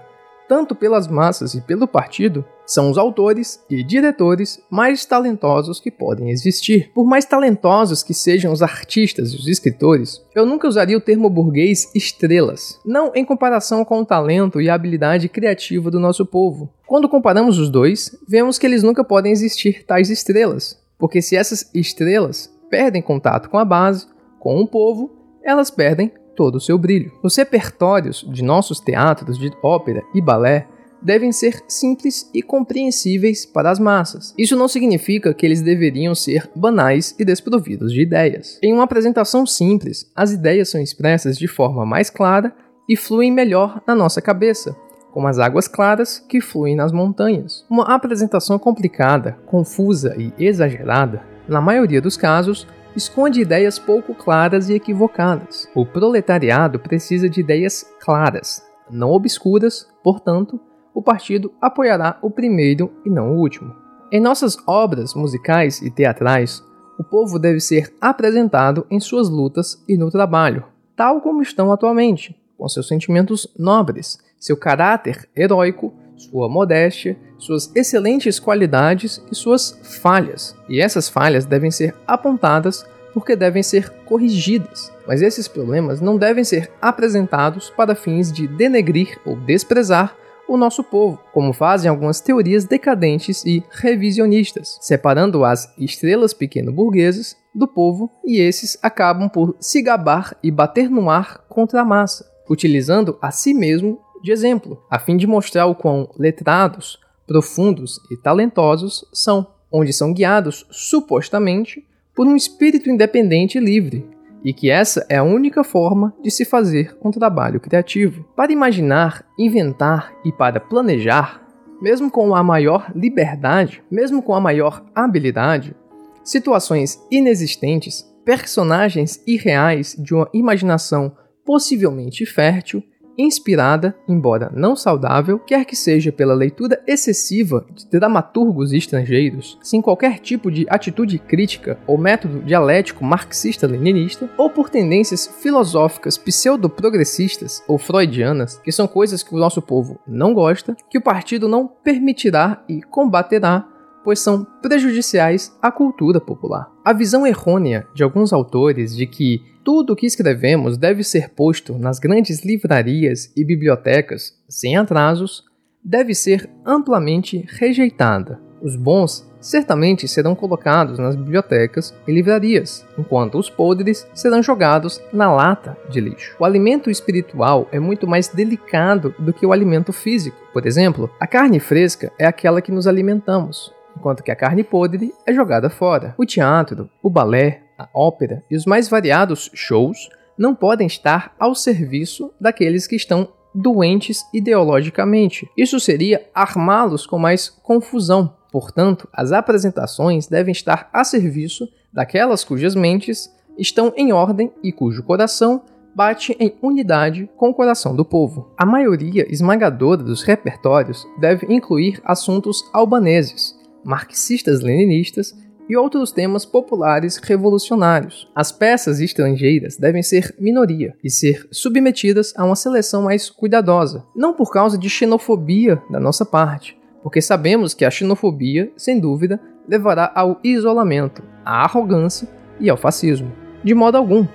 tanto pelas massas e pelo partido, são os autores e diretores mais talentosos que podem existir. Por mais talentosos que sejam os artistas e os escritores, eu nunca usaria o termo burguês estrelas, não em comparação com o talento e a habilidade criativa do nosso povo. Quando comparamos os dois, vemos que eles nunca podem existir tais estrelas, porque se essas estrelas perdem contato com a base, com o povo, elas perdem todo o seu brilho. Os repertórios de nossos teatros de ópera e balé devem ser simples e compreensíveis para as massas. Isso não significa que eles deveriam ser banais e desprovidos de ideias. Em uma apresentação simples, as ideias são expressas de forma mais clara e fluem melhor na nossa cabeça, como as águas claras que fluem nas montanhas. Uma apresentação complicada, confusa e exagerada, na maioria dos casos, esconde ideias pouco claras e equivocadas. O proletariado precisa de ideias claras, não obscuras, portanto, o partido apoiará o primeiro e não o último. Em nossas obras musicais e teatrais, o povo deve ser apresentado em suas lutas e no trabalho, tal como estão atualmente, com seus sentimentos nobres, seu caráter heróico, sua modéstia, suas excelentes qualidades e suas falhas. E essas falhas devem ser apontadas porque devem ser corrigidas. Mas esses problemas não devem ser apresentados para fins de denegrir ou desprezar o nosso povo, como fazem algumas teorias decadentes e revisionistas, separando as estrelas pequeno-burguesas do povo e esses acabam por se gabar e bater no ar contra a massa, utilizando a si mesmo de exemplo, a fim de mostrar o quão letrados, profundos e talentosos são, onde são guiados supostamente por um espírito independente e livre, e que essa é a única forma de se fazer um trabalho criativo. Para imaginar, inventar e para planejar, mesmo com a maior liberdade, mesmo com a maior habilidade, situações inexistentes, personagens irreais de uma imaginação possivelmente fértil inspirada, embora não saudável, quer que seja pela leitura excessiva de dramaturgos estrangeiros, sem qualquer tipo de atitude crítica ou método dialético marxista-leninista, ou por tendências filosóficas pseudo-progressistas ou freudianas, que são coisas que o nosso povo não gosta, que o partido não permitirá e combaterá pois são prejudiciais à cultura popular. A visão errônea de alguns autores de que tudo o que escrevemos deve ser posto nas grandes livrarias e bibliotecas sem atrasos deve ser amplamente rejeitada. Os bons certamente serão colocados nas bibliotecas e livrarias, enquanto os podres serão jogados na lata de lixo. O alimento espiritual é muito mais delicado do que o alimento físico. Por exemplo, a carne fresca é aquela que nos alimentamos, enquanto que a carne podre é jogada fora. O teatro, o balé, a ópera e os mais variados shows não podem estar ao serviço daqueles que estão doentes ideologicamente. Isso seria armá-los com mais confusão. Portanto, as apresentações devem estar a serviço daquelas cujas mentes estão em ordem e cujo coração bate em unidade com o coração do povo. A maioria esmagadora dos repertórios deve incluir assuntos albaneses, marxistas-leninistas e outros temas populares revolucionários. As peças estrangeiras devem ser minoria e ser submetidas a uma seleção mais cuidadosa, não por causa de xenofobia da nossa parte, porque sabemos que a xenofobia, sem dúvida, levará ao isolamento, à arrogância e ao fascismo. De modo algum,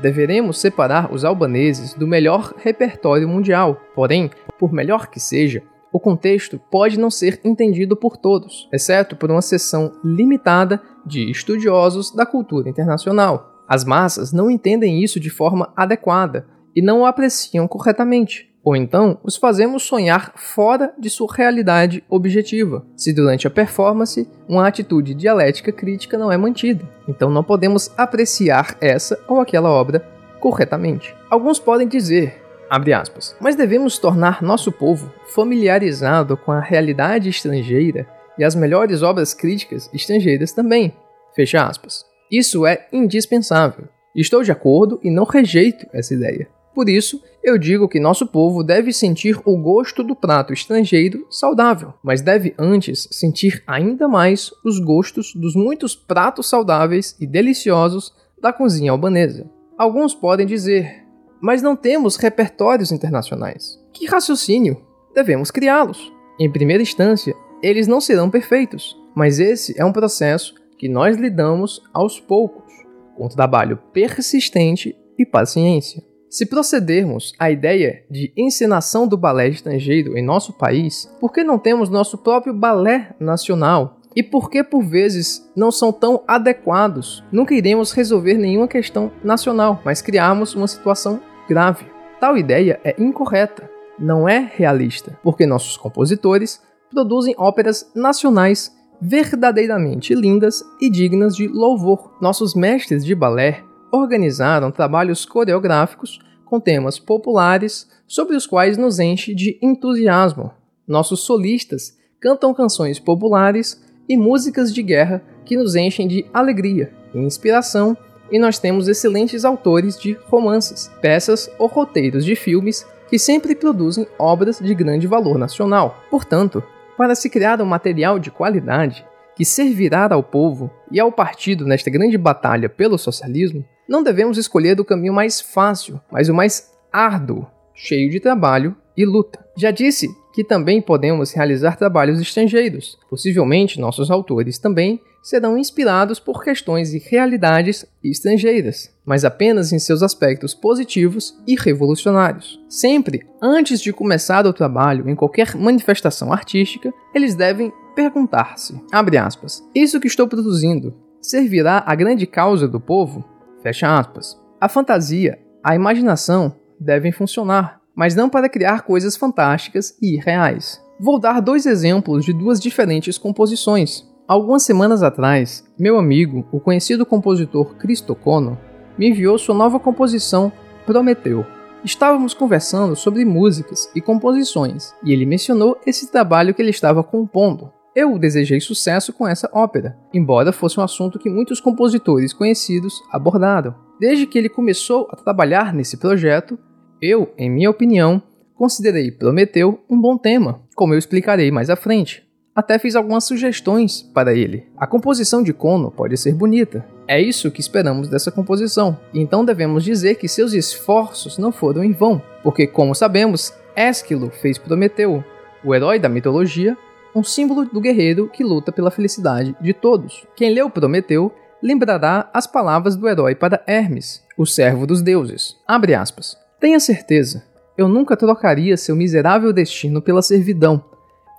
deveremos separar os albaneses do melhor repertório mundial. Porém, por melhor que seja, o contexto pode não ser entendido por todos, exceto por uma seção limitada de estudiosos da cultura internacional. As massas não entendem isso de forma adequada e não o apreciam corretamente. Ou então os fazemos sonhar fora de sua realidade objetiva, se durante a performance uma atitude dialética crítica não é mantida. Então não podemos apreciar essa ou aquela obra corretamente. Alguns podem dizer, mas devemos tornar nosso povo familiarizado com a realidade estrangeira e as melhores obras críticas estrangeiras também. Fecha aspas. Isso é indispensável. Estou de acordo e não rejeito essa ideia. Por isso, eu digo que nosso povo deve sentir o gosto do prato estrangeiro saudável, mas deve antes sentir ainda mais os gostos dos muitos pratos saudáveis e deliciosos da cozinha albanesa. Alguns podem dizer, mas não temos repertórios internacionais. Que raciocínio! Devemos criá-los. Em primeira instância, eles não serão perfeitos, mas esse é um processo que nós lidamos aos poucos, com trabalho persistente e paciência. Se procedermos à ideia de encenação do balé estrangeiro em nosso país, por que não temos nosso próprio balé nacional? E por que por vezes não são tão adequados? Nunca iremos resolver nenhuma questão nacional, mas criarmos uma situação grave. Tal ideia é incorreta, não é realista, porque nossos compositores produzem óperas nacionais verdadeiramente lindas e dignas de louvor. Nossos mestres de balé organizaram trabalhos coreográficos com temas populares sobre os quais nos enche de entusiasmo. Nossos solistas cantam canções populares e músicas de guerra que nos enchem de alegria inspiração, e nós temos excelentes autores de romances, peças ou roteiros de filmes que sempre produzem obras de grande valor nacional. Portanto, para se criar um material de qualidade que servirá ao povo e ao partido nesta grande batalha pelo socialismo, não devemos escolher o caminho mais fácil, mas o mais árduo, cheio de trabalho e luta. Já disse que também podemos realizar trabalhos estrangeiros. Possivelmente nossos autores também serão inspirados por questões e realidades estrangeiras, mas apenas em seus aspectos positivos e revolucionários. Sempre, antes de começar o trabalho em qualquer manifestação artística, eles devem perguntar-se, aspas, isso que estou produzindo servirá à grande causa do povo? Fecha aspas. A fantasia, a imaginação devem funcionar, mas não para criar coisas fantásticas e irreais. Vou dar dois exemplos de duas diferentes composições. Algumas semanas atrás, meu amigo, o conhecido compositor Cristo Kono, me enviou sua nova composição Prometeu. Estávamos conversando sobre músicas e composições, e ele mencionou esse trabalho que ele estava compondo. Eu desejei sucesso com essa ópera, embora fosse um assunto que muitos compositores conhecidos abordaram. Desde que ele começou a trabalhar nesse projeto, eu, em minha opinião, considerei Prometeu um bom tema, como eu explicarei mais à frente. Até fiz algumas sugestões para ele. A composição de Kono pode ser bonita. É isso que esperamos dessa composição. Então devemos dizer que seus esforços não foram em vão, porque, como sabemos, Ésquilo fez Prometeu, o herói da mitologia, um símbolo do guerreiro que luta pela felicidade de todos. Quem leu Prometeu lembrará as palavras do herói para Hermes, o servo dos deuses. Abre aspas. Tenha certeza, eu nunca trocaria seu miserável destino pela servidão.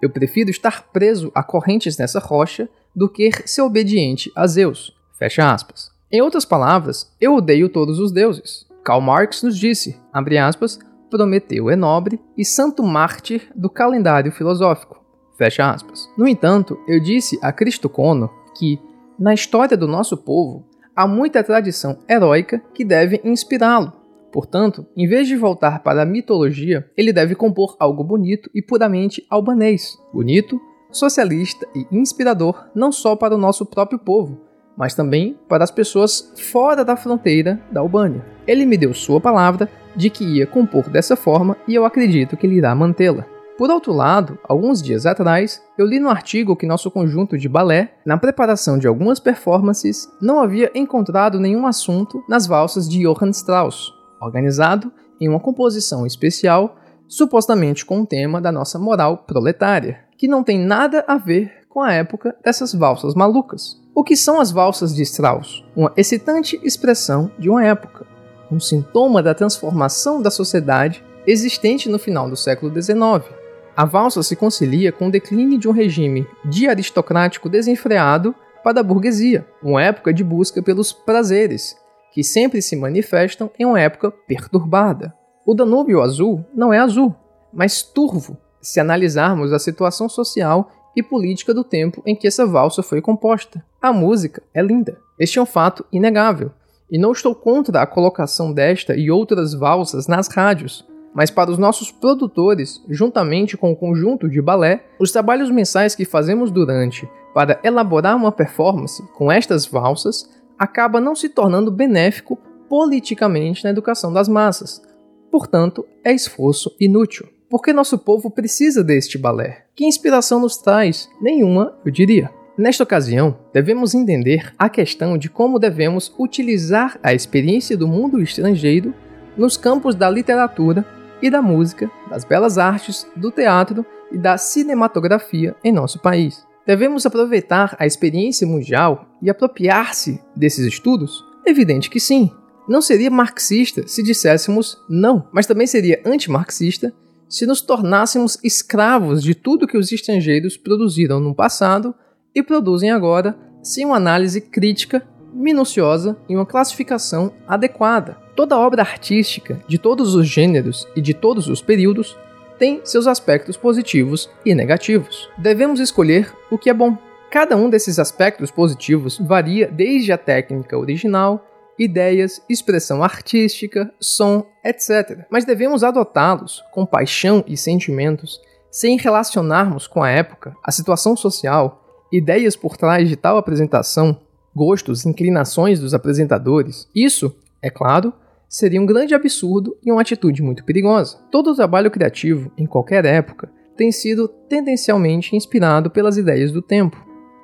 Eu prefiro estar preso a correntes nessa rocha do que ser obediente a Zeus. Fecha aspas. Em outras palavras, eu odeio todos os deuses. Karl Marx nos disse, abre aspas, Prometeu é nobre e santo mártir do calendário filosófico. Fecha aspas. No entanto, eu disse a Cristo Cono que, na história do nosso povo, há muita tradição heróica que deve inspirá-lo. Portanto, em vez de voltar para a mitologia, ele deve compor algo bonito e puramente albanês. Bonito, socialista e inspirador não só para o nosso próprio povo, mas também para as pessoas fora da fronteira da Albânia. Ele me deu sua palavra de que ia compor dessa forma e eu acredito que ele irá mantê-la. Por outro lado, alguns dias atrás, eu li no artigo que nosso conjunto de balé, na preparação de algumas performances, não havia encontrado nenhum assunto nas valsas de Johann Strauss, organizado em uma composição especial, supostamente com o tema da nossa moral proletária. que não tem nada a ver com a época dessas valsas malucas. O que são as valsas de Strauss? Uma excitante expressão de uma época, um sintoma da transformação da sociedade existente no final do século XIX. A valsa se concilia com o declínio de um regime de aristocrático desenfreado para a burguesia, uma época de busca pelos prazeres, que sempre se manifestam em uma época perturbada. O Danúbio azul não é azul, mas turvo, se analisarmos a situação social e política do tempo em que essa valsa foi composta. A música é linda. Este é um fato inegável. E não estou contra a colocação desta e outras valsas nas rádios, mas para os nossos produtores, juntamente com o conjunto de balé, os trabalhos mensais que fazemos durante para elaborar uma performance com estas valsas acaba não se tornando benéfico politicamente na educação das massas. Portanto, é esforço inútil. Porque nosso povo precisa deste balé. Que inspiração nos traz? Nenhuma, eu diria. Nesta ocasião, devemos entender a questão de como devemos utilizar a experiência do mundo estrangeiro nos campos da literatura e da música, das belas artes, do teatro e da cinematografia em nosso país. Devemos aproveitar a experiência mundial e apropriar-se desses estudos? Evidente que sim. Não seria marxista se disséssemos não, mas também seria antimarxista se nos tornássemos escravos de tudo que os estrangeiros produziram no passado e produzem agora sem uma análise crítica, minuciosa e uma classificação adequada. Toda obra artística, de todos os gêneros e de todos os períodos, tem seus aspectos positivos e negativos. Devemos escolher o que é bom. Cada um desses aspectos positivos varia desde a técnica original ideias, expressão artística, som, etc. Mas devemos adotá-los com paixão e sentimentos, sem relacionarmos com a época, a situação social, ideias por trás de tal apresentação, gostos, inclinações dos apresentadores. Isso, é claro, seria um grande absurdo e uma atitude muito perigosa. Todo trabalho criativo, em qualquer época, tem sido tendencialmente inspirado pelas ideias do tempo,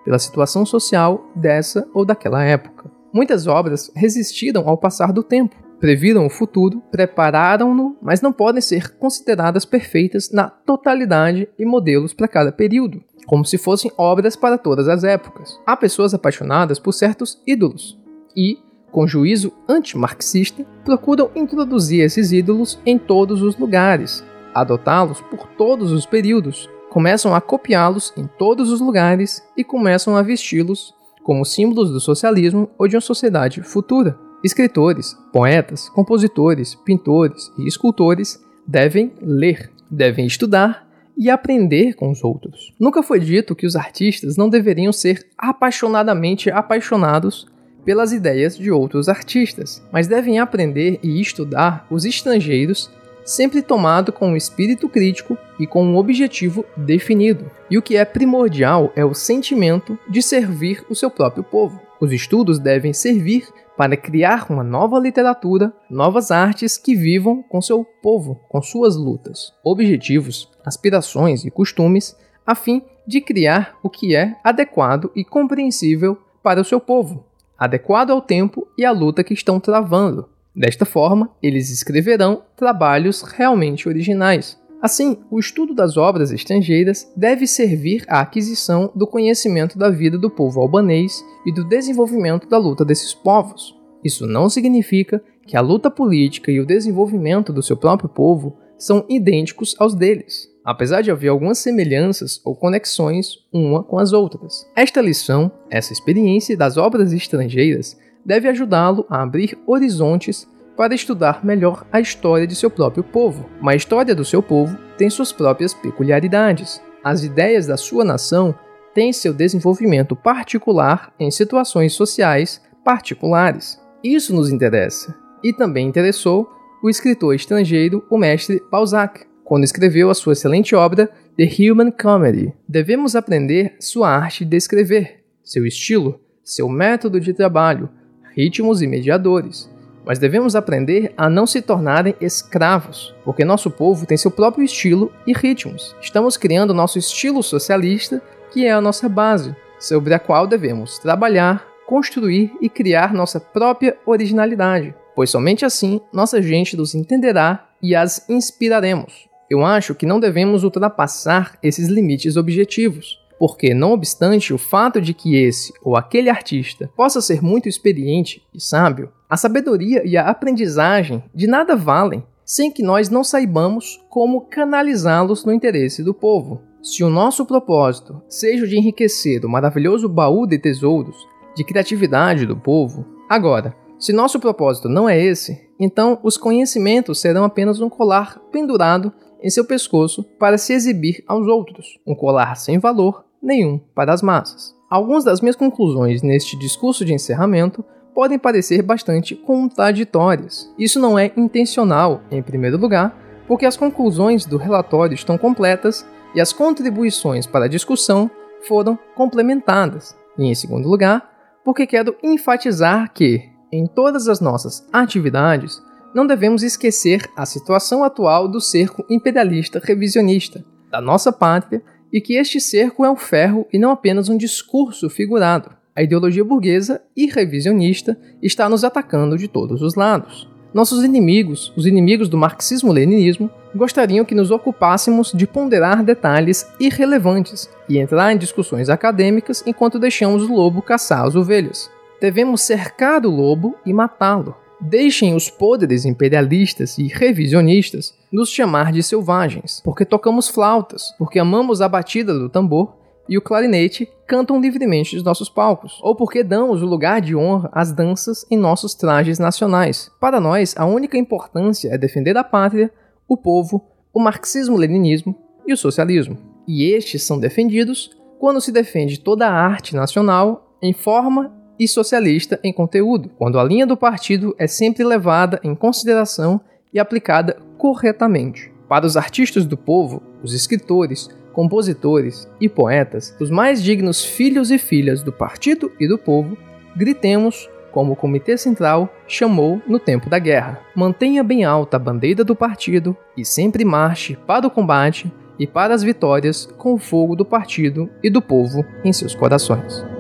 pela situação social dessa ou daquela época. Muitas obras resistiram ao passar do tempo, previram o futuro, prepararam-no, mas não podem ser consideradas perfeitas na totalidade e modelos para cada período, como se fossem obras para todas as épocas. Há pessoas apaixonadas por certos ídolos e, com juízo antimarxista, procuram introduzir esses ídolos em todos os lugares, adotá-los por todos os períodos, começam a copiá-los em todos os lugares e começam a vesti-los como símbolos do socialismo ou de uma sociedade futura. Escritores, poetas, compositores, pintores e escultores devem ler, devem estudar e aprender com os outros. Nunca foi dito que os artistas não deveriam ser apaixonadamente apaixonados pelas ideias de outros artistas, mas devem aprender e estudar os estrangeiros sempre tomado com um espírito crítico e com um objetivo definido. E o que é primordial é o sentimento de servir o seu próprio povo. Os estudos devem servir para criar uma nova literatura, novas artes que vivam com seu povo, com suas lutas, objetivos, aspirações e costumes, a fim de criar o que é adequado e compreensível para o seu povo, adequado ao tempo e à luta que estão travando, Desta forma, eles escreverão trabalhos realmente originais. Assim, o estudo das obras estrangeiras deve servir à aquisição do conhecimento da vida do povo albanês e do desenvolvimento da luta desses povos. Isso não significa que a luta política e o desenvolvimento do seu próprio povo são idênticos aos deles, apesar de haver algumas semelhanças ou conexões uma com as outras. Esta lição, essa experiência das obras estrangeiras, deve ajudá-lo a abrir horizontes para estudar melhor a história de seu próprio povo. Mas a história do seu povo tem suas próprias peculiaridades. As ideias da sua nação têm seu desenvolvimento particular em situações sociais particulares. Isso nos interessa. E também interessou o escritor estrangeiro, o mestre Balzac, quando escreveu a sua excelente obra The Human Comedy. Devemos aprender sua arte de escrever, seu estilo, seu método de trabalho, ritmos e mediadores. Mas devemos aprender a não se tornarem escravos, porque nosso povo tem seu próprio estilo e ritmos. Estamos criando nosso estilo socialista, que é a nossa base, sobre a qual devemos trabalhar, construir e criar nossa própria originalidade, pois somente assim nossa gente nos entenderá e as inspiraremos. Eu acho que não devemos ultrapassar esses limites objetivos, porque, não obstante o fato de que esse ou aquele artista possa ser muito experiente e sábio, a sabedoria e a aprendizagem de nada valem sem que nós não saibamos como canalizá-los no interesse do povo. Se o nosso propósito seja o de enriquecer o maravilhoso baú de tesouros de criatividade do povo, agora, se nosso propósito não é esse, então os conhecimentos serão apenas um colar pendurado em seu pescoço para se exibir aos outros, um colar sem valor nenhum para as massas. Algumas das minhas conclusões neste discurso de encerramento podem parecer bastante contraditórias. Isso não é intencional, em primeiro lugar, porque as conclusões do relatório estão completas e as contribuições para a discussão foram complementadas. E, em segundo lugar, porque quero enfatizar que, em todas as nossas atividades, não devemos esquecer a situação atual do cerco imperialista revisionista da nossa pátria e que este cerco é um ferro e não apenas um discurso figurado. A ideologia burguesa e revisionista está nos atacando de todos os lados. Nossos inimigos, os inimigos do marxismo-leninismo, gostariam que nos ocupássemos de ponderar detalhes irrelevantes e entrar em discussões acadêmicas enquanto deixamos o lobo caçar as ovelhas. Devemos cercar o lobo e matá-lo. Deixem os poderes imperialistas e revisionistas nos chamar de selvagens, porque tocamos flautas, porque amamos a batida do tambor e o clarinete cantam livremente dos nossos palcos, ou porque damos o lugar de honra às danças em nossos trajes nacionais. Para nós, a única importância é defender a pátria, o povo, o marxismo-leninismo e o socialismo. E estes são defendidos quando se defende toda a arte nacional em forma e socialista em conteúdo, quando a linha do partido é sempre levada em consideração e aplicada corretamente. Para os artistas do povo, os escritores, compositores e poetas, os mais dignos filhos e filhas do partido e do povo, gritemos como o Comitê Central chamou no tempo da guerra. Mantenha bem alta a bandeira do partido e sempre marche para o combate e para as vitórias com o fogo do partido e do povo em seus corações.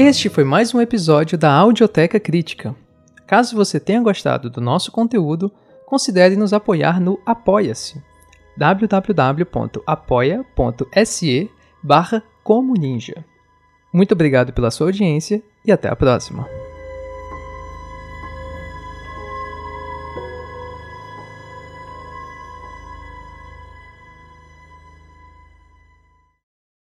Este foi mais um episódio da Audioteca Crítica. Caso você tenha gostado do nosso conteúdo, considere nos apoiar no Apoia-se www.apoia.se barra. Muito obrigado pela sua audiência e até a próxima.